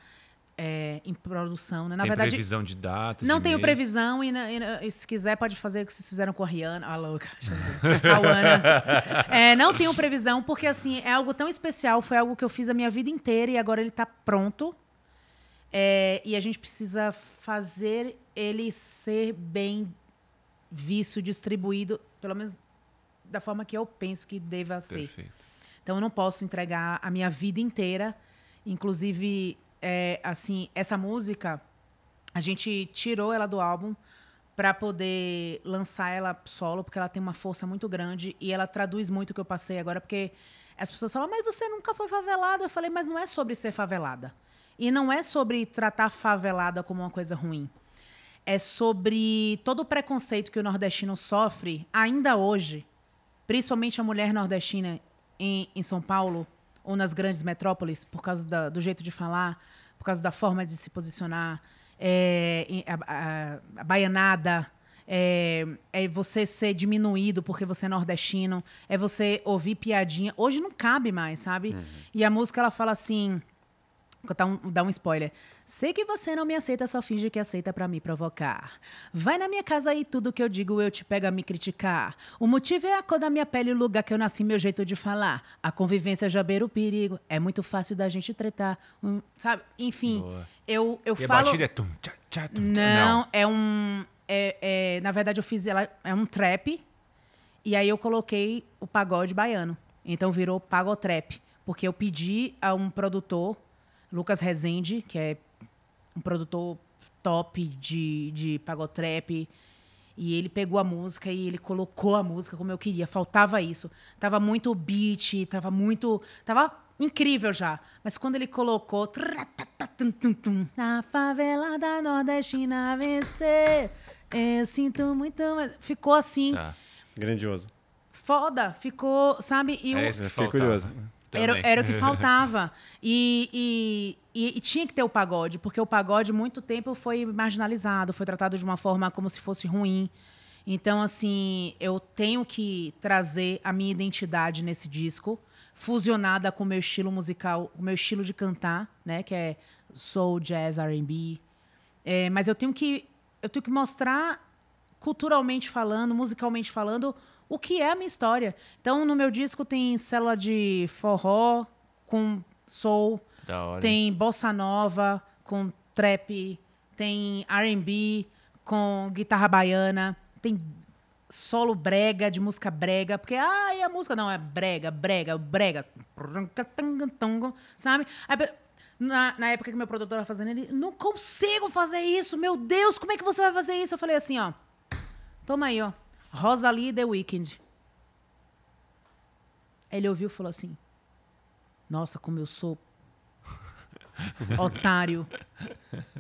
em produção. Né? Na Tem verdade, previsão de data? não de tenho mês? previsão e, na- e na- e se quiser pode fazer o que vocês fizeram com a Rihanna. Ah, louca. Cauana. É, não tenho previsão porque, assim, é algo tão especial. Foi algo que eu fiz a minha vida inteira e agora ele está pronto. É, e a gente precisa fazer ele ser bem visto, distribuído, pelo menos da forma que eu penso que deva ser. Perfeito. Então eu não posso entregar a minha vida inteira. Inclusive, é, assim, essa música A gente tirou ela do álbum para poder lançar ela solo, porque ela tem uma força muito grande e ela traduz muito o que eu passei agora, porque as pessoas falam, mas você nunca foi favelada. Eu falei, mas não é sobre ser favelada. E não é sobre tratar favelada como uma coisa ruim. É sobre todo o preconceito que o nordestino sofre ainda hoje, principalmente a mulher nordestina em, em São Paulo ou nas grandes metrópoles, por causa da, do jeito de falar, por causa da forma de se posicionar, é, a, a, a baianada, é, é, você ser diminuído porque você é nordestino, é você ouvir piadinha. Hoje não cabe mais, sabe? Uhum. E a música ela fala assim. Vou dar um, dar um spoiler. Sei que você não me aceita, só finge que aceita para me provocar. Vai na minha casa e tudo que eu digo eu te pego a me criticar. O motivo é a cor da minha pele, o lugar que eu nasci, meu jeito de falar. A convivência já beira o perigo. É muito fácil da gente tretar. Um, sabe? Enfim, Boa. eu, eu e falo. A batida é tum, tchá, tchá, tum, não, não, é um. É, é, na verdade, eu fiz ela. É um trap. E aí eu coloquei o pagode baiano. Então virou pagotrap. Porque eu pedi a um produtor Lucas Rezende, que é um produtor top de, de pagotrap. E ele pegou a música e ele colocou a música como eu queria. Faltava isso. Tava muito beat, tava muito. Tava incrível já. Mas quando ele colocou. Na favela da Nordestina vencer. Eu sinto muito. Ficou assim. Tá. Grandioso. Foda. Ficou, sabe? E é isso que Fiquei curioso. Era, era, o que faltava. E, e, e, tinha que ter o pagode, porque o pagode, muito tempo, foi marginalizado, foi tratado de uma forma como se fosse ruim. Então, assim, eu tenho que trazer a minha identidade nesse disco, fusionada com o meu estilo musical, o meu estilo de cantar, né? Que é soul, jazz, R&B. É, mas eu tenho que eu tenho que mostrar culturalmente falando, musicalmente falando, o que é a minha história. Então, no meu disco tem célula de forró com soul, tem bossa nova com trap, tem R&B com guitarra baiana, tem solo brega de música brega, porque ah, e a música não é brega, brega, brega, sabe? Na, na época que meu produtor estava fazendo, ele não consigo fazer isso, meu Deus, como é que você vai fazer isso? Eu falei assim, ó, toma aí, ó, Rosalie The Weeknd. Ele ouviu e falou assim: Nossa, como eu sou otário.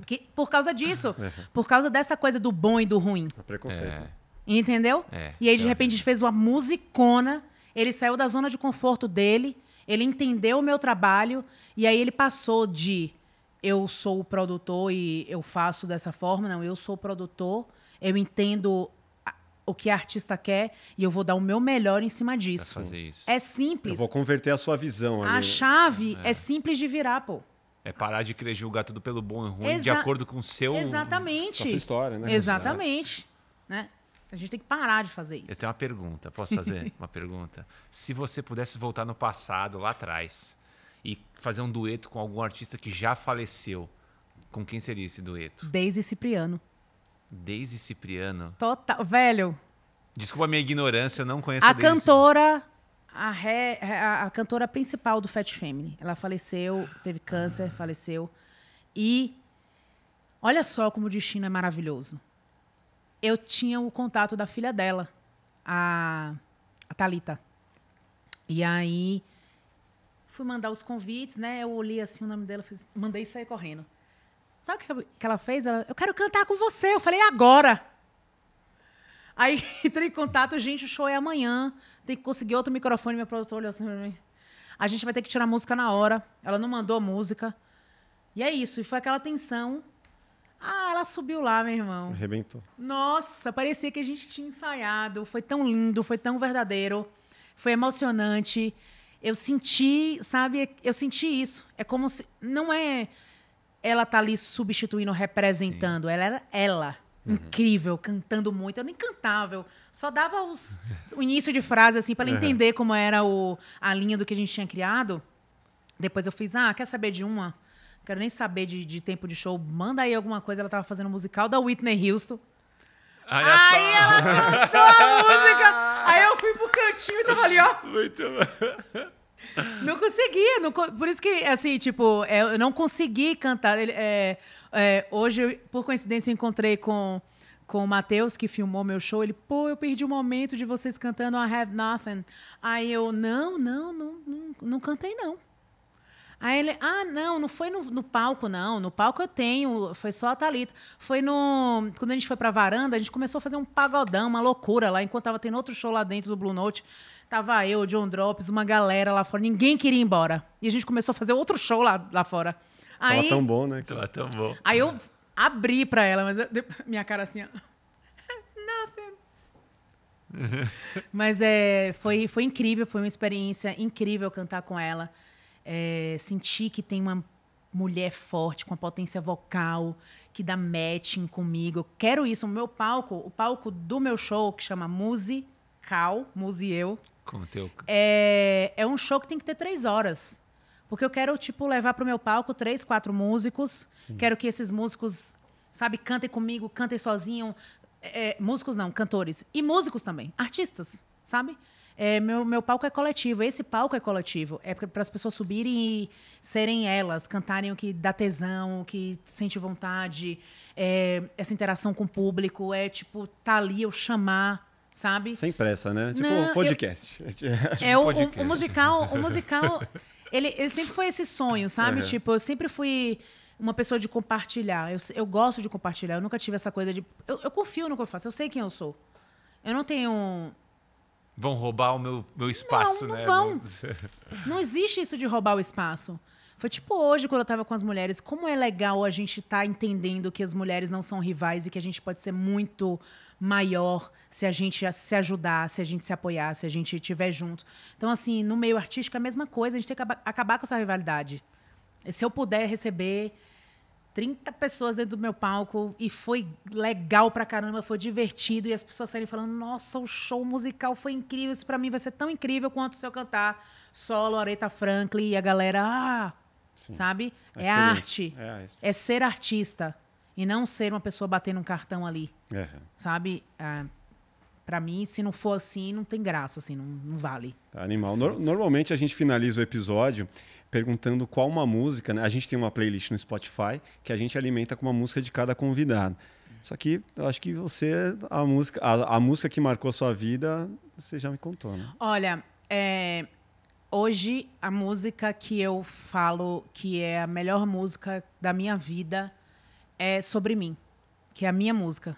Que, por causa disso. Por causa dessa coisa do bom e do ruim. É preconceito. É. Entendeu? É, e aí, de repente, fez uma musicona. Ele saiu da zona de conforto dele. Ele entendeu o meu trabalho. E aí ele passou de eu sou o produtor e eu faço dessa forma. Não, eu sou o produtor. Eu entendo o que a artista quer e eu vou dar o meu melhor em cima disso. Pra fazer isso. É simples. Eu vou converter a sua visão. A chave é. é. simples de virar, pô. É parar de querer julgar tudo pelo bom e ruim Exa de acordo com o seu... Exatamente. Com a sua história, né? Exatamente. Né? A gente tem que parar de fazer isso. Eu tenho uma pergunta. Posso fazer uma pergunta? Se você pudesse voltar no passado, lá atrás, e fazer um dueto com algum artista que já faleceu, com quem seria esse dueto? Daisy Cipriano. Daisy Cipriano. Total. Velho. Desculpa a minha ignorância, eu não conheço a cantora. A, ré, a, a, cantora principal do Fat Family. Ela faleceu, teve câncer, ah. faleceu. E olha só como o destino é maravilhoso. Eu tinha o contato da filha dela, a, a Thalita. E aí fui mandar os convites, né? Eu olhei assim o nome dela, fiz, mandei sair correndo. Sabe o que ela fez? Ela, eu quero cantar com você. Eu falei, agora. Aí entrei em contato, gente, o show é amanhã. Tem que conseguir outro microfone. Meu produtor olhou assim pra mim. A gente vai ter que tirar a música na hora. Ela não mandou a música. E é isso. E foi aquela tensão. Ah, ela subiu lá, meu irmão. Arrebentou. Nossa, parecia que a gente tinha ensaiado. Foi tão lindo, foi tão verdadeiro. Foi emocionante. Eu senti, sabe? Eu senti isso. É como se. Não é ela tá ali substituindo, representando. Sim. Ela era ela. Uhum. Incrível, cantando muito. Eu nem cantava, eu só dava os, o início de frase, assim, para ela uhum. entender como era o, a linha do que a gente tinha criado. Depois eu fiz, ah, quer saber de uma? Quero nem saber de, de tempo de show. Manda aí alguma coisa. Ela tava fazendo um musical da Whitney Houston. Aí só. ela cantou a música. Aí eu fui pro cantinho e tava ali, ó. Muito bom. Não conseguia. Não, por isso que, assim, tipo, é, eu não consegui cantar. É, é, hoje, por coincidência, eu encontrei com, com o Matheus, que filmou meu show. Ele, pô, eu perdi o momento de vocês cantando I Have Nothing. Aí eu, não, não, não, não, não cantei, não. Aí ele, ah, não, não foi no, no, palco, não. No palco eu tenho, foi só a Thalita. Foi no. Quando a gente foi pra varanda, a gente começou a fazer um pagodão, uma loucura lá, enquanto tava tendo outro show lá dentro do Blue Note. Tava eu, o John Drops, uma galera lá fora. Ninguém queria ir embora. E a gente começou a fazer outro show lá, lá fora. Aí, tava tão bom, né? Tava tão bom. Aí eu abri pra ela, mas eu, minha cara assim, ó. Nothing. mas é, foi, foi incrível, foi uma experiência incrível cantar com ela. É, sentir que tem uma mulher forte, com a potência vocal, que dá matching comigo. Eu quero isso. O meu palco, o palco do meu show, que chama Musical, Musieu, com o teu... É, é um show que tem que ter três horas. Porque eu quero, tipo, levar para o meu palco três, quatro músicos. Sim. Quero que esses músicos, sabe, cantem comigo, cantem sozinho. É, músicos não, cantores. E músicos também, artistas, sabe? É, meu, meu palco é coletivo, esse palco é coletivo. É para as pessoas subirem e serem elas, cantarem o que dá tesão, o que sente vontade, é, essa interação com o público. É tipo, tá ali, eu chamar sabe? Sem pressa, né? Tipo Não, podcast. Eu, é, o, podcast. O, o, musical, o musical, ele, ele sempre foi esse sonho, sabe? Uhum. Tipo, eu sempre fui uma pessoa de compartilhar. Eu, eu gosto de compartilhar. Eu nunca tive essa coisa de. Eu, eu confio no que eu faço. Eu sei quem eu sou. Eu não tenho. Vão roubar o meu, meu espaço, não, não né? Vão. não existe isso de roubar o espaço. Foi tipo hoje, quando eu estava com as mulheres, como é legal a gente estar tá entendendo que as mulheres não são rivais e que a gente pode ser muito maior se a gente se ajudar, se a gente se apoiar, se a gente estiver junto. Então, assim, no meio artístico é a mesma coisa, a gente tem que acabar com essa rivalidade. E se eu puder receber 30 pessoas dentro do meu palco e foi legal pra caramba, foi divertido e as pessoas saírem falando: "Nossa, o show musical foi incrível, isso para mim vai ser tão incrível quanto se eu cantar solo Aretha Franklin e a galera, ah, Sim. sabe? A é arte. É, é ser artista. E não ser uma pessoa batendo um cartão ali. É. Sabe? Ah, para mim, se não for assim, não tem graça, assim, não, não vale. Tá, animal. No, normalmente a gente finaliza o episódio perguntando qual uma música, né? A gente tem uma playlist no Spotify que a gente alimenta com uma música de cada convidado. Só que eu acho que você, a música, a, a música que marcou a sua vida, você já me contou, né? Olha, é, hoje a música que eu falo que é a melhor música da minha vida é sobre mim, que é a minha música.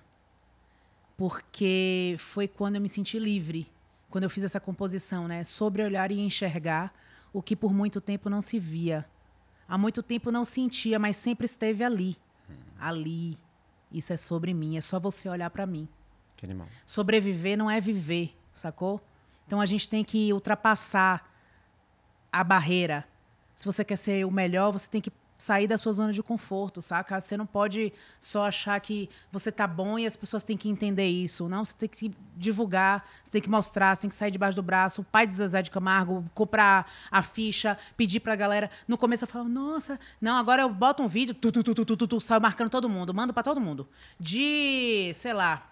Porque foi quando eu me senti livre, quando eu fiz essa composição, né? Sobre olhar e enxergar o que por muito tempo não se via. Há muito tempo não sentia, mas sempre esteve ali. Ali. Isso é sobre mim, é só você olhar para mim. Que animal. Sobreviver não é viver, sacou? Então a gente tem que ultrapassar a barreira. Se você quer ser o melhor, você tem que sair da sua zona de conforto, saca? Você não pode só achar que você tá bom e as pessoas têm que entender isso. Não, você tem que divulgar, você tem que mostrar, você tem que sair debaixo do braço. O pai de Zezé de Camargo, comprar a ficha, pedir pra galera. No começo eu falava, nossa, não, agora eu boto um vídeo, tu, tu, tu, tu, tu, tu, tu saio marcando todo mundo, mando para todo mundo. De, sei lá,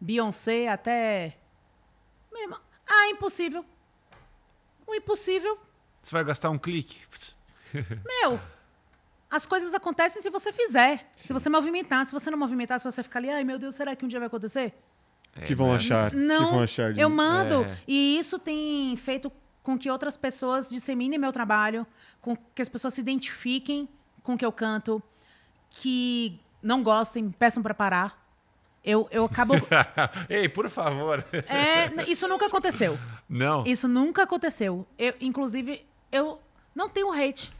Beyoncé até. Mesmo. Ah, impossível. O impossível. Você vai gastar um clique. Meu, as coisas acontecem se você fizer. Sim. Se você movimentar. Se você não movimentar, se você ficar ali, ai meu Deus, será que um dia vai acontecer? É, que vão mas... achar. Não, que vão achar de... eu mando. É. E isso tem feito com que outras pessoas disseminem meu trabalho, com que as pessoas se identifiquem com o que eu canto, que não gostem, peçam para parar. Eu, eu acabo. Ei, por favor. É, isso nunca aconteceu. Não. Isso nunca aconteceu. Eu, inclusive, eu não tenho hate.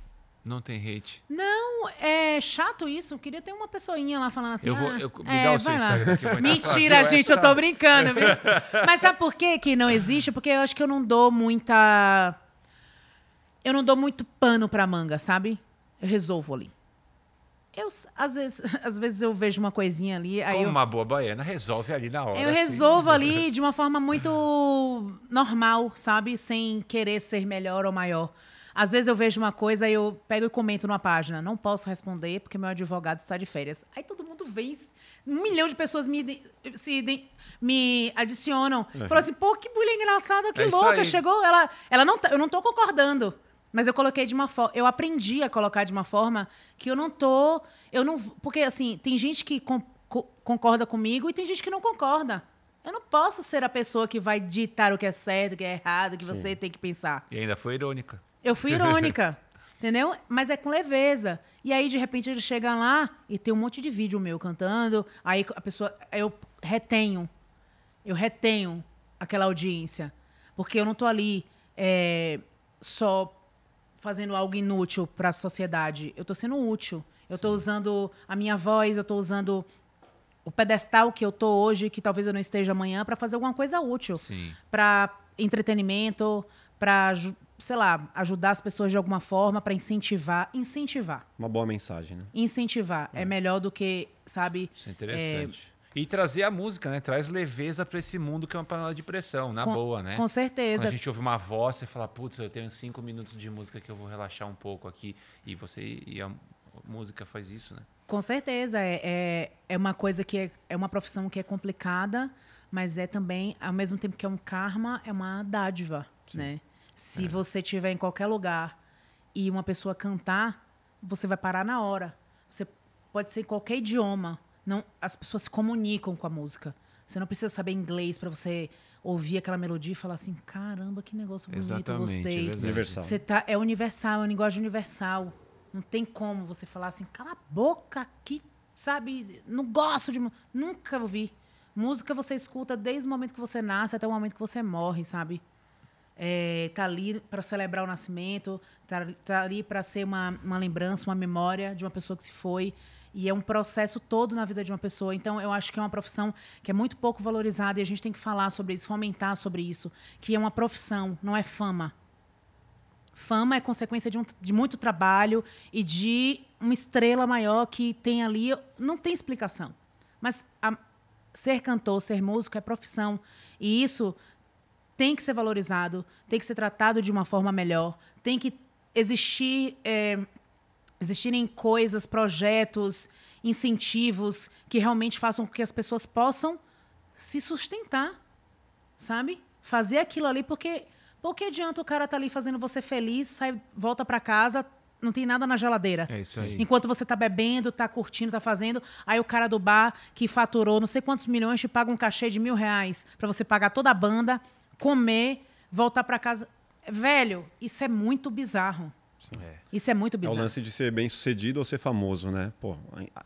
Não tem hate. Não, é chato isso. Eu queria ter uma pessoinha lá falando assim. Eu vou. Ah, eu, me é, dá o seu Instagram aqui. Mentira, gente, essa... eu tô brincando, viu? Mas sabe por que, que não existe? Porque eu acho que eu não dou muita. Eu não dou muito pano pra manga, sabe? Eu resolvo ali. Eu, às vezes, às vezes eu vejo uma coisinha ali. Como eu, uma boa baiana, resolve ali na hora. Eu assim. resolvo ali de uma forma muito normal, sabe? Sem querer ser melhor ou maior. Às vezes eu vejo uma coisa e eu pego e comento numa página. Não posso responder porque meu advogado está de férias. Aí todo mundo vem Um milhão de pessoas me, se me adicionam. Falou assim, pô, que mulher engraçada, que É isso louca. Chegou, ela, ela não tá- eu não tô concordando. Mas eu coloquei de uma forma. Eu aprendi a colocar de uma forma que eu não tô. Eu não. Porque, assim, tem gente que com- co- concorda comigo e tem gente que não concorda. Eu não posso ser a pessoa que vai ditar o que é certo, o que é errado, o que você tem que pensar. E ainda foi irônica. Eu fui irônica, entendeu? Mas é com leveza. E aí, de repente, ele chega lá e tem um monte de vídeo meu cantando. Aí a pessoa. Eu retenho. Eu retenho aquela audiência. Porque eu não tô ali é, só fazendo algo inútil para a sociedade. Eu tô sendo útil. Eu tô usando a minha voz, eu tô usando o pedestal que eu tô hoje, que talvez eu não esteja amanhã, para fazer alguma coisa útil Sim. para entretenimento, para, sei lá, ajudar as pessoas de alguma forma, para incentivar, incentivar, Uma boa mensagem, né? incentivar é melhor do que, sabe? Isso é interessante. E trazer a música, né? Traz leveza pra esse mundo que é uma panela de pressão, na com, boa, né? Com Quando certeza. a gente ouve uma voz, você fala, putz, eu tenho cinco minutos de música que eu vou relaxar um pouco aqui. E você e a música faz isso, né? Com certeza. É, é, é uma coisa que é, é uma profissão que é complicada, mas é também, ao mesmo tempo que é um karma, é uma dádiva, né? Se você estiver em qualquer lugar e uma pessoa cantar, você vai parar na hora. Você pode ser em qualquer idioma. Não, as pessoas se comunicam com a música. Você não precisa saber inglês para você ouvir aquela melodia e falar assim: caramba, que negócio bonito, Exatamente, gostei. é. Universal. Você tá, é universal, é uma linguagem universal. Não tem como você falar assim, cala a boca que, sabe, não gosto de. mu-". Nunca ouvi. Música você escuta desde o momento que você nasce até o momento que você morre, sabe? É, tá ali para celebrar o nascimento, tá, tá ali para ser uma, uma lembrança, uma memória de uma pessoa que se foi. E é um processo todo na vida de uma pessoa. Então, eu acho que é uma profissão que é muito pouco valorizada e a gente tem que falar sobre isso, fomentar sobre isso. Que é uma profissão, não é fama. Fama é consequência de, um- de muito trabalho e de uma estrela maior que tem ali. Não tem explicação. Mas a- ser cantor, ser músico é profissão. E isso tem que ser valorizado, tem que ser tratado de uma forma melhor, tem que existir. é, existirem coisas, projetos, incentivos que realmente façam com que as pessoas possam se sustentar, sabe? Fazer aquilo ali, porque por que adianta o cara estar ali fazendo você feliz, sai, volta para casa, não tem nada na geladeira. É isso aí. Enquanto você tá bebendo, tá curtindo, tá fazendo, aí o cara do bar que faturou não sei quantos milhões te paga um cachê de mil reais para você pagar toda a banda, comer, voltar para casa. Velho, isso é muito bizarro. É. Isso é muito É o bizarro. lance de ser bem sucedido ou ser famoso, né? Pô, a-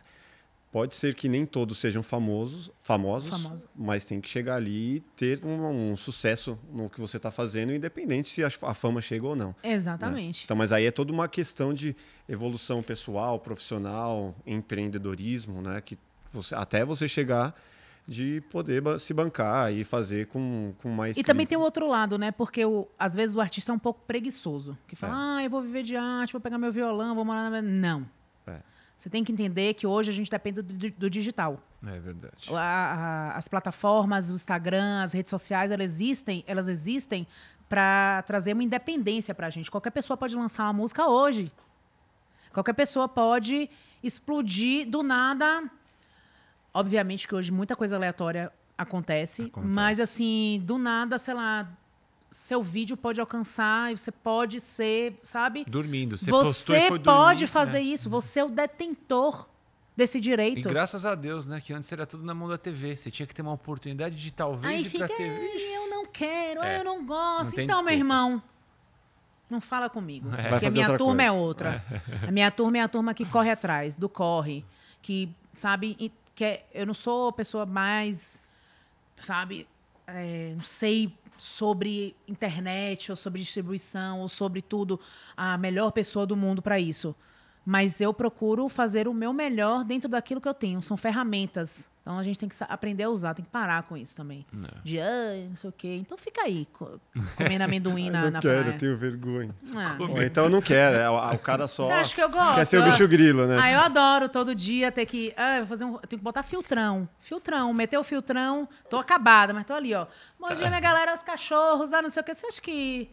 pode ser que nem todos sejam famosos, famosos, Famoso. mas tem que chegar ali e ter um, um sucesso no que você está fazendo, independente se a, a fama chega ou não. né? Exatamente. Então, mas aí é toda uma questão de evolução pessoal, profissional, empreendedorismo, né? Que você, até você chegar de poder se bancar e fazer com, com mais. E também tem o outro lado, né? Porque o, às vezes o artista é um pouco preguiçoso. Que É. fala, ah, eu vou viver de arte, vou pegar meu violão, vou morar na. Não. É. Você tem que entender que hoje a gente depende do, do digital. É verdade. A- a- as plataformas, o Instagram, as redes sociais, elas existem, elas existem para trazer uma independência para a gente. Qualquer pessoa pode lançar uma música hoje. Qualquer pessoa pode explodir do nada. Obviamente que hoje muita coisa aleatória acontece, Acontece. mas assim, do nada, sei lá, seu vídeo pode alcançar e você pode ser, sabe? Dormindo. Você, postou e Você foi pode dormir, fazer né? isso, você é o detentor desse E direito. graças a Deus, né? Que antes era tudo na mão da TV. Você tinha que ter uma oportunidade de talvez Aí ir pra fica, TV. "Ai, eu não quero, É. eu não gosto. Não então, meu desculpa. irmão, não fala comigo. Vai Porque a minha turma coisa. é outra. A minha turma é a turma que corre atrás, do corre. Que, sabe, e que é- eu não sou a pessoa mais, sabe, é, não sei sobre internet, ou sobre distribuição, ou sobre tudo, a melhor pessoa do mundo para isso. Mas eu procuro fazer o meu melhor dentro daquilo que eu tenho. São ferramentas. Então a gente tem que aprender a usar, tem que parar com isso também. De, ai, não sei o quê. Então fica aí, co- comendo amendoim na, eu na quero, praia. eu tenho vergonha. Ah. Ou então eu não quero, é, o, o cara só Você acha que eu gosto? quer ser o bicho grilo, né? Ah, eu adoro todo dia ter que. Ah, eu vou fazer um, eu tenho que botar filtrão. Filtrão, meter o filtrão. Tô acabada, mas tô ali, ó. Bom dia, minha galera, os cachorros, ah, não sei o que. Você acha que.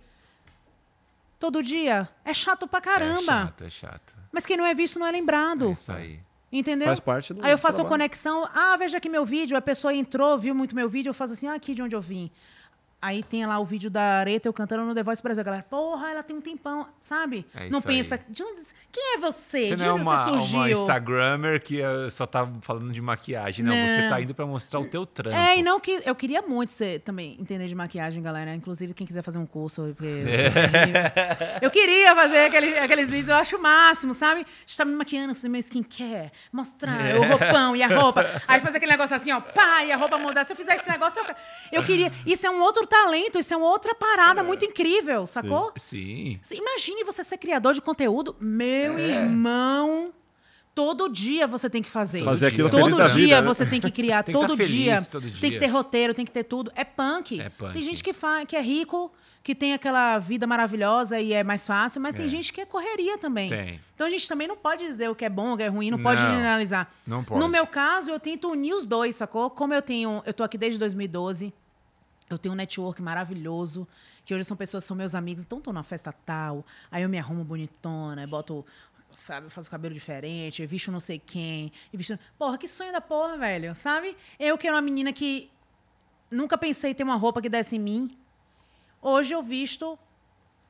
Todo dia? É chato pra É caramba. chato, é chato. Mas quem não é visto não é lembrado. É isso aí. Entendeu? Faz parte do Aí eu faço uma trabalho. conexão. Ah, veja aqui meu vídeo. A pessoa entrou, viu muito meu vídeo. Eu faço assim, ah, aqui de onde eu vim. Aí tem lá o vídeo da Areta eu cantando no The Voice Brasil. A galera, porra, ela tem um tempão, sabe? É não pensa, aí. de onde, quem é você? Você de é onde uma, você surgiu? uma Instagrammer que eh, só tá falando de maquiagem. Não, você Não. tá indo pra mostrar o teu trampo. É, e não que eu queria muito ser, também entender de maquiagem, galera. Inclusive, quem quiser fazer um curso, porque eu, sou terrível. eu queria fazer aquele- aqueles vídeos, eu acho o máximo, sabe? Estar me maquiando, fazer meu skincare, mostrar o roupão e a roupa. Aí fazer aquele negócio assim, ó, pá, e a roupa mudar. Se eu fizer esse negócio, eu, eu queria. Isso é um outro talento, isso é uma outra parada muito incrível, sacou? Sim. Você- Imagine você ser criador de conteúdo. Meu É. irmão. Todo dia você tem que fazer. Fazer aquilo Todo feliz da dia vida, né? você tem que criar, Tem que todo, tá feliz dia. todo Tem dia. que ter roteiro, tem que ter tudo. É punk. É punk. Tem gente que, fa que é rico, que tem aquela vida maravilhosa e é mais fácil, mas tem É. gente que é correria também. Tem. Então a gente também não pode dizer o que é bom, o que é ruim, não, pode Não, generalizar. não pode. No meu caso, eu tento unir os dois, sacou? Como eu tenho. Eu tô aqui desde 2012. Eu tenho um network maravilhoso, que hoje são pessoas que são meus amigos, então tô numa festa tal, aí eu me arrumo bonitona, eu boto, sabe, faço cabelo diferente, visto não sei quem, visto... Porra, que sonho da porra, velho, sabe? Eu que era uma menina que nunca pensei em ter uma roupa que desse em mim, hoje eu visto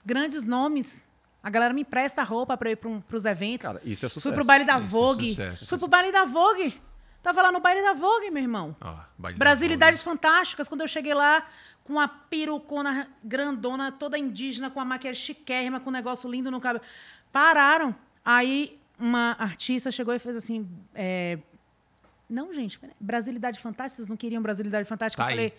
grandes nomes. A galera me empresta roupa eu ir pra um, pros eventos. Cara, isso é Fui sucesso. pro baile da Isso é Vogue. sucesso, Fui pro baile da Vogue. Tava lá no baile da Vogue, meu irmão. Da Brasilidades Fantásticas, quando eu cheguei lá com a perucona grandona, toda indígena, com a maquiagem chiquérrima, com um negócio lindo no cabelo. Pararam. Aí uma artista chegou e fez assim. é, Não, gente. Brasilidade Fantástica, vocês não queriam Brasilidade Fantástica? Tá eu falei,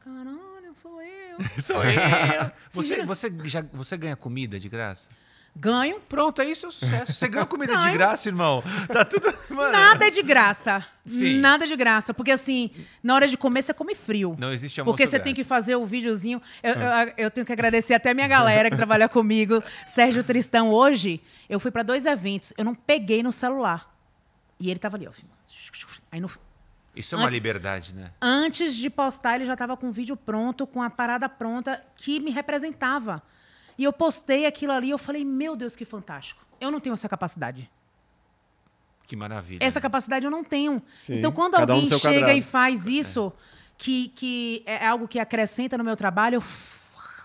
caralho, sou eu. Sou eu. Você, você, já, você ganha comida de graça? Ganho. Pronto, é isso é o sucesso. Você ganha comida de graça, irmão. Tá tudo. Mano, Nada é de graça. Sim. Nada de graça. Porque assim, na hora de comer, você come frio. Não existe almoço Porque você tem que fazer o videozinho. Eu, eu, eu tenho que agradecer até a minha galera que trabalha comigo. Sérgio Tristão, hoje, eu fui pra dois eventos. Eu não peguei no celular. E ele tava ali, ó. Aí no, Isso é uma Antes- liberdade, né? antes de postar, ele já tava com o vídeo pronto, com a parada pronta que me representava. E eu postei aquilo ali e eu falei, meu Deus, que fantástico. Eu não tenho essa capacidade. Que maravilha. Essa né? capacidade eu não tenho. Sim, então, quando um alguém seu chega quadrado. e faz isso, que, que é algo que acrescenta no meu trabalho, eu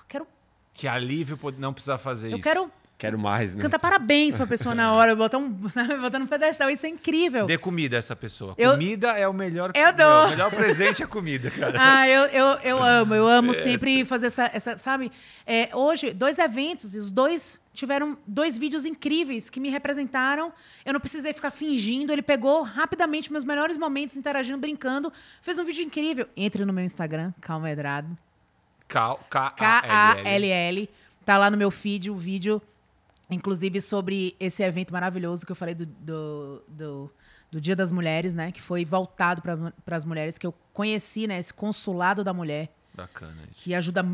quero, Que alívio não precisar fazer eu isso. quero Quero mais, né? cantar parabéns pra pessoa na hora, botar um, sabe, botar no pedestal. Isso é incrível. Dê comida a essa pessoa. Eu- Comida é o melhor. Eu meu, dou. O melhor presente é comida, cara. Ah, eu, eu, eu amo, eu É. amo sempre fazer essa, essa sabe? É, hoje, dois eventos, e os dois tiveram dois vídeos incríveis que me representaram. Eu não precisei ficar fingindo, ele pegou rapidamente meus melhores momentos, interagindo, brincando, fez um vídeo incrível. Entre no meu Instagram, Calma Edrado. K-A-L-L. Tá lá no meu feed o vídeo, inclusive sobre esse evento maravilhoso que eu falei do, do, do, do Dia das Mulheres, né? Que foi voltado para as mulheres, que eu conheci, né? Esse consulado da mulher, Bacana isso. que ajuda.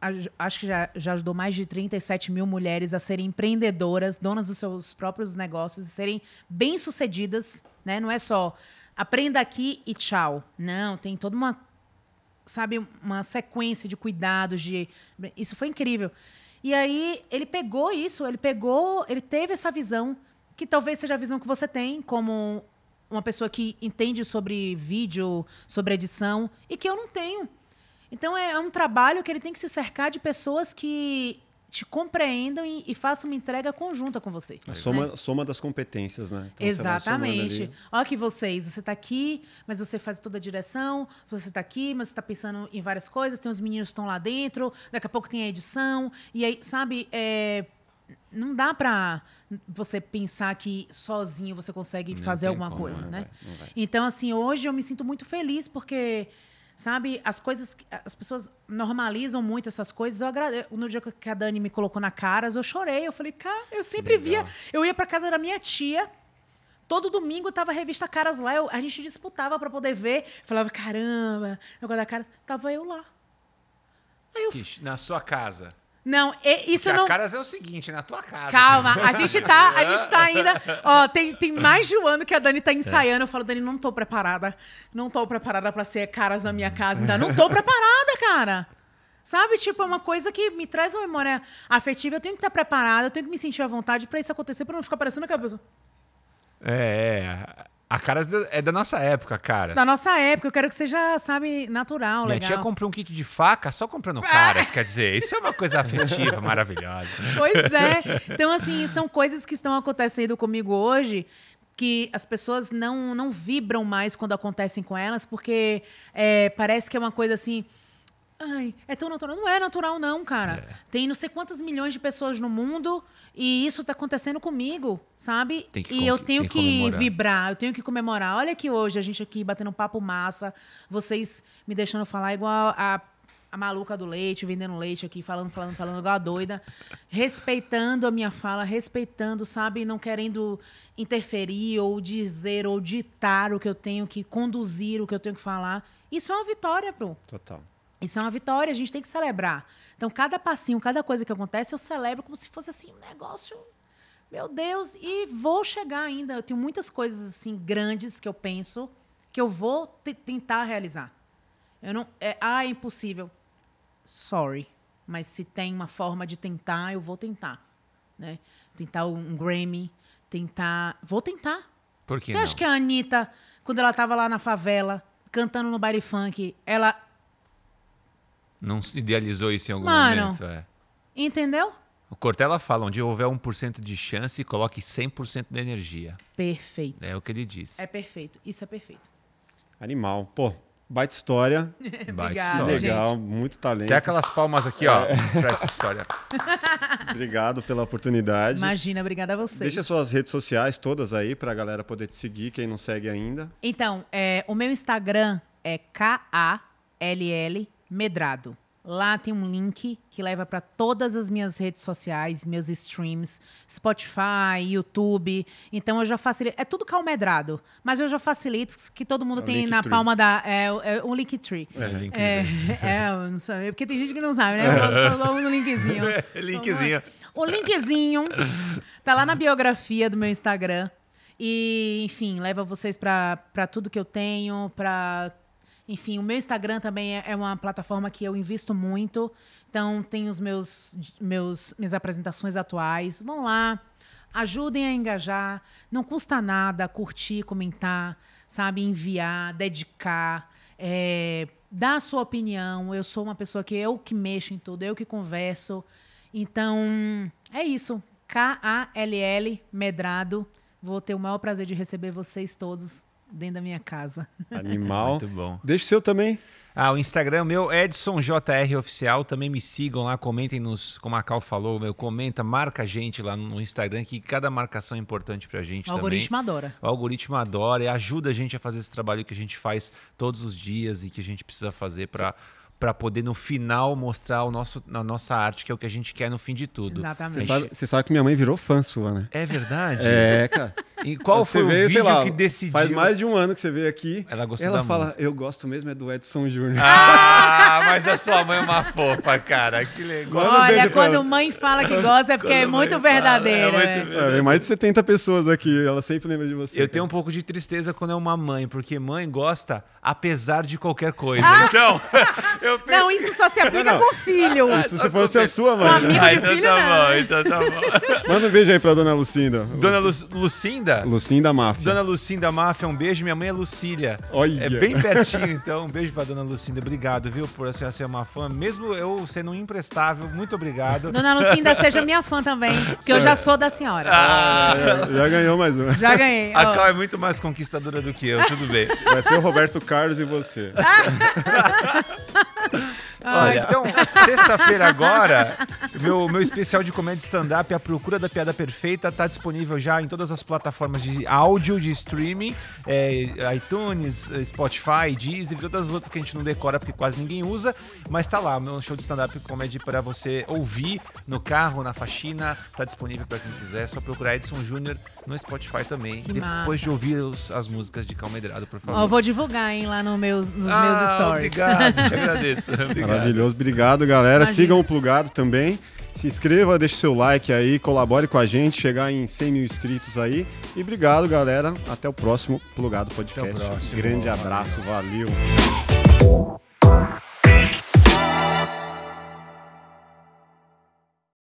aj- Acho que já, já ajudou mais de 37 mil mulheres a serem empreendedoras, donas dos seus próprios negócios, e serem bem-sucedidas, né? Não é só aprenda aqui e tchau. Não, tem toda uma sabe, uma sequência de cuidados, de isso foi incrível. E aí ele pegou isso, ele pegou, ele teve essa visão que talvez seja a visão que você tem como uma pessoa que entende sobre vídeo, sobre edição e que eu não tenho. Então é um trabalho que ele tem que se cercar de pessoas que te compreendam e, e façam uma entrega conjunta com você. A né? soma, soma das competências, né? Então, Exatamente. Olha que vocês, você está aqui, mas você faz toda a direção, você está aqui, mas você está pensando em várias coisas, tem os meninos que estão lá dentro, daqui a pouco tem a edição, e aí, sabe, é, não dá para você pensar que sozinho você consegue Não fazer alguma como, coisa, não né? vai, não vai. Então, assim, hoje eu me sinto muito feliz porque, sabe, as coisas, as pessoas normalizam muito essas coisas. Eu agradeço. No dia que a Dani me colocou na Caras, eu chorei. Eu falei, cara, eu sempre Legal. via. Eu ia pra casa da minha tia. Todo domingo tava a revista Caras lá, eu- a gente disputava pra poder ver. Falava, caramba, negócio da Caras. Tava eu lá. Aí eu. Na sua casa. Não, e- isso Que eu não. a caras é o seguinte, na tua casa. Calma, a gente tá, a gente tá ainda. Ó, tem, tem mais de um ano que a Dani tá ensaiando. Eu falo, Dani, não tô preparada. Não tô preparada pra ser caras na minha casa ainda. Não tô preparada, cara. Sabe? Tipo, é uma coisa que me traz uma memória afetiva. Eu tenho que estar preparada, eu tenho que me sentir à vontade pra isso acontecer, pra não ficar parecendo que a pessoa. É, é. A Caras é da nossa época, Caras. Da nossa época, eu quero que seja, sabe, natural, Minha legal. tia comprou um kit de faca só comprando Caras, quer dizer, isso é uma coisa afetiva, maravilhosa. Pois é. Então, assim, são coisas que estão acontecendo comigo hoje que as pessoas não, não vibram mais quando acontecem com elas, porque é, parece que é uma coisa assim. Ai, é tão natural. Não é natural, não, cara. É. Tem não sei quantas milhões de pessoas no mundo e isso tá acontecendo comigo, sabe? Que e eu tenho que que vibrar, eu tenho que comemorar. Olha aqui hoje, a gente aqui batendo um papo massa, vocês me deixando falar igual a, a maluca do leite, vendendo leite aqui, falando, falando, falando, igual a doida, respeitando a minha fala, respeitando, sabe? Não querendo interferir ou dizer ou ditar o que eu tenho que conduzir, o que eu tenho que falar. Isso é uma vitória, pô. Total. Isso é uma vitória, a gente tem que celebrar. Então, cada passinho, cada coisa que acontece, eu celebro como se fosse assim um negócio. Meu Deus, e vou chegar ainda. Eu tenho muitas coisas assim grandes que eu penso que eu vou te- tentar realizar. Eu não, é, ah, é impossível. Sorry, mas se tem uma forma de tentar, eu vou tentar, né? Tentar um Grammy, tentar, vou tentar. Por que Você não? acha que a Anitta, quando ela estava lá na favela, cantando no baile funk, ela Não se idealizou isso em algum Mano. momento, é. entendeu? O Cortella fala, onde houver 1% de chance, coloque 100% da energia. Perfeito. É o que ele disse. É perfeito. Isso é perfeito. Animal. Pô, baita história. Baita história. Legal, gente. muito talento. Quer aquelas palmas aqui, ó, pra essa história. Obrigado pela oportunidade. Imagina, obrigada a vocês. Deixa suas redes sociais todas aí pra galera poder te seguir, quem não segue ainda. Então, é, o meu Instagram é K-A-L-L Medrado. Lá tem um link que leva para todas as minhas redes sociais, meus streams, Spotify, YouTube. Então eu já facilito. É tudo calmedrado, mas eu já facilito que todo mundo É tem na Linktree. palma da. É, é um Linktree. É, link É, é, eu não sei, porque tem gente que não sabe, né? Eu dou no linkzinho. Linkzinho. O linkzinho tá lá na biografia do meu Instagram. E, enfim, leva vocês pra pra tudo que eu tenho, pra enfim, o meu Instagram também é é uma plataforma que eu invisto muito. Então, tem os meus, meus minhas apresentações atuais. Vão lá, ajudem a engajar. Não custa nada curtir, comentar, sabe? Enviar, dedicar, é, dar a sua opinião. Eu sou uma pessoa que eu que mexo em tudo, eu que converso. Então, é isso. K-A-L-L, Medrado. Vou ter o maior prazer de receber vocês todos dentro da minha casa. Animal. Muito bom. Deixa o seu também. Ah, o Instagram meu, Edson JR Oficial. Também me sigam lá, comentem nos, como a Cal falou, meu, comenta, marca a gente lá no Instagram, que cada marcação é importante pra gente O algoritmo adora. O algoritmo adora e ajuda a gente a fazer esse trabalho que a gente faz todos os dias e que a gente precisa fazer para para poder no final mostrar o nosso, a nossa arte, que é o que a gente quer no fim de tudo. Você Exatamente. sabe, você sabe que minha mãe virou fã sua, né? É verdade? É, cara. E qual Você foi o veio, sei vídeo lá, que decidiu? Faz mais de um ano que você veio aqui. Ela gostou Ela da fala, música. eu gosto mesmo é do Edson Júnior. Ah, mas a sua mãe é uma fofa, cara. Que legal. Olha, pra quando ela. mãe fala que gosta é porque é muito verdadeira. é muito é. É, vem mais de 70 pessoas aqui, ela sempre lembra de você. Eu tenho um pouco de tristeza quando é uma mãe, porque mãe gosta apesar de qualquer coisa. Ah! Então, eu penso... Não, isso só se aplica Não, não. com filho. Isso se fosse a sua Com mãe. amigo Ah, de então filho, tá não. bom, então tá bom. Manda um beijo aí pra dona Lucinda. Dona Lu- Lucinda? Lucinda Máfia. Dona Lucinda Máfia, um beijo. Minha mãe é Lucília. Olha. É bem pertinho, então. Um beijo pra Dona Lucinda. Obrigado, viu, por a senhora ser uma fã. Mesmo eu sendo um imprestável, muito obrigado. Dona Lucinda, seja minha fã também, porque eu já sou da senhora. Ah, É, já ganhou mais uma. Já ganhei. a. Cal é muito mais conquistadora do que eu, tudo bem. Vai ser o Roberto Carlos e você. Olha, então, sexta-feira agora, meu, meu especial de comédia stand-up, A Procura da Piada Perfeita, está disponível já em todas as plataformas de áudio, de streaming, é, iTunes, Spotify, Deezer, todas as outras que a gente não decora porque quase ninguém usa, mas tá lá, meu show de stand-up comédia para você ouvir no carro, na faxina, tá disponível para quem quiser, é só procurar Edson Júnior no Spotify também, Que depois massa. de ouvir os- as músicas de Calmedrado, por favor. Ó, eu vou divulgar, hein, lá no meus, nos Ah, meus stories. Obrigado, te agradeço. Obrigado. Maravilhoso. Obrigado, galera. Imagina. Sigam o Plugado também. Se inscreva, deixe seu like aí, colabore com a gente, chegar em 100 mil inscritos aí. E obrigado, galera. Até o próximo Plugado Podcast. próximo. Grande abraço, valeu.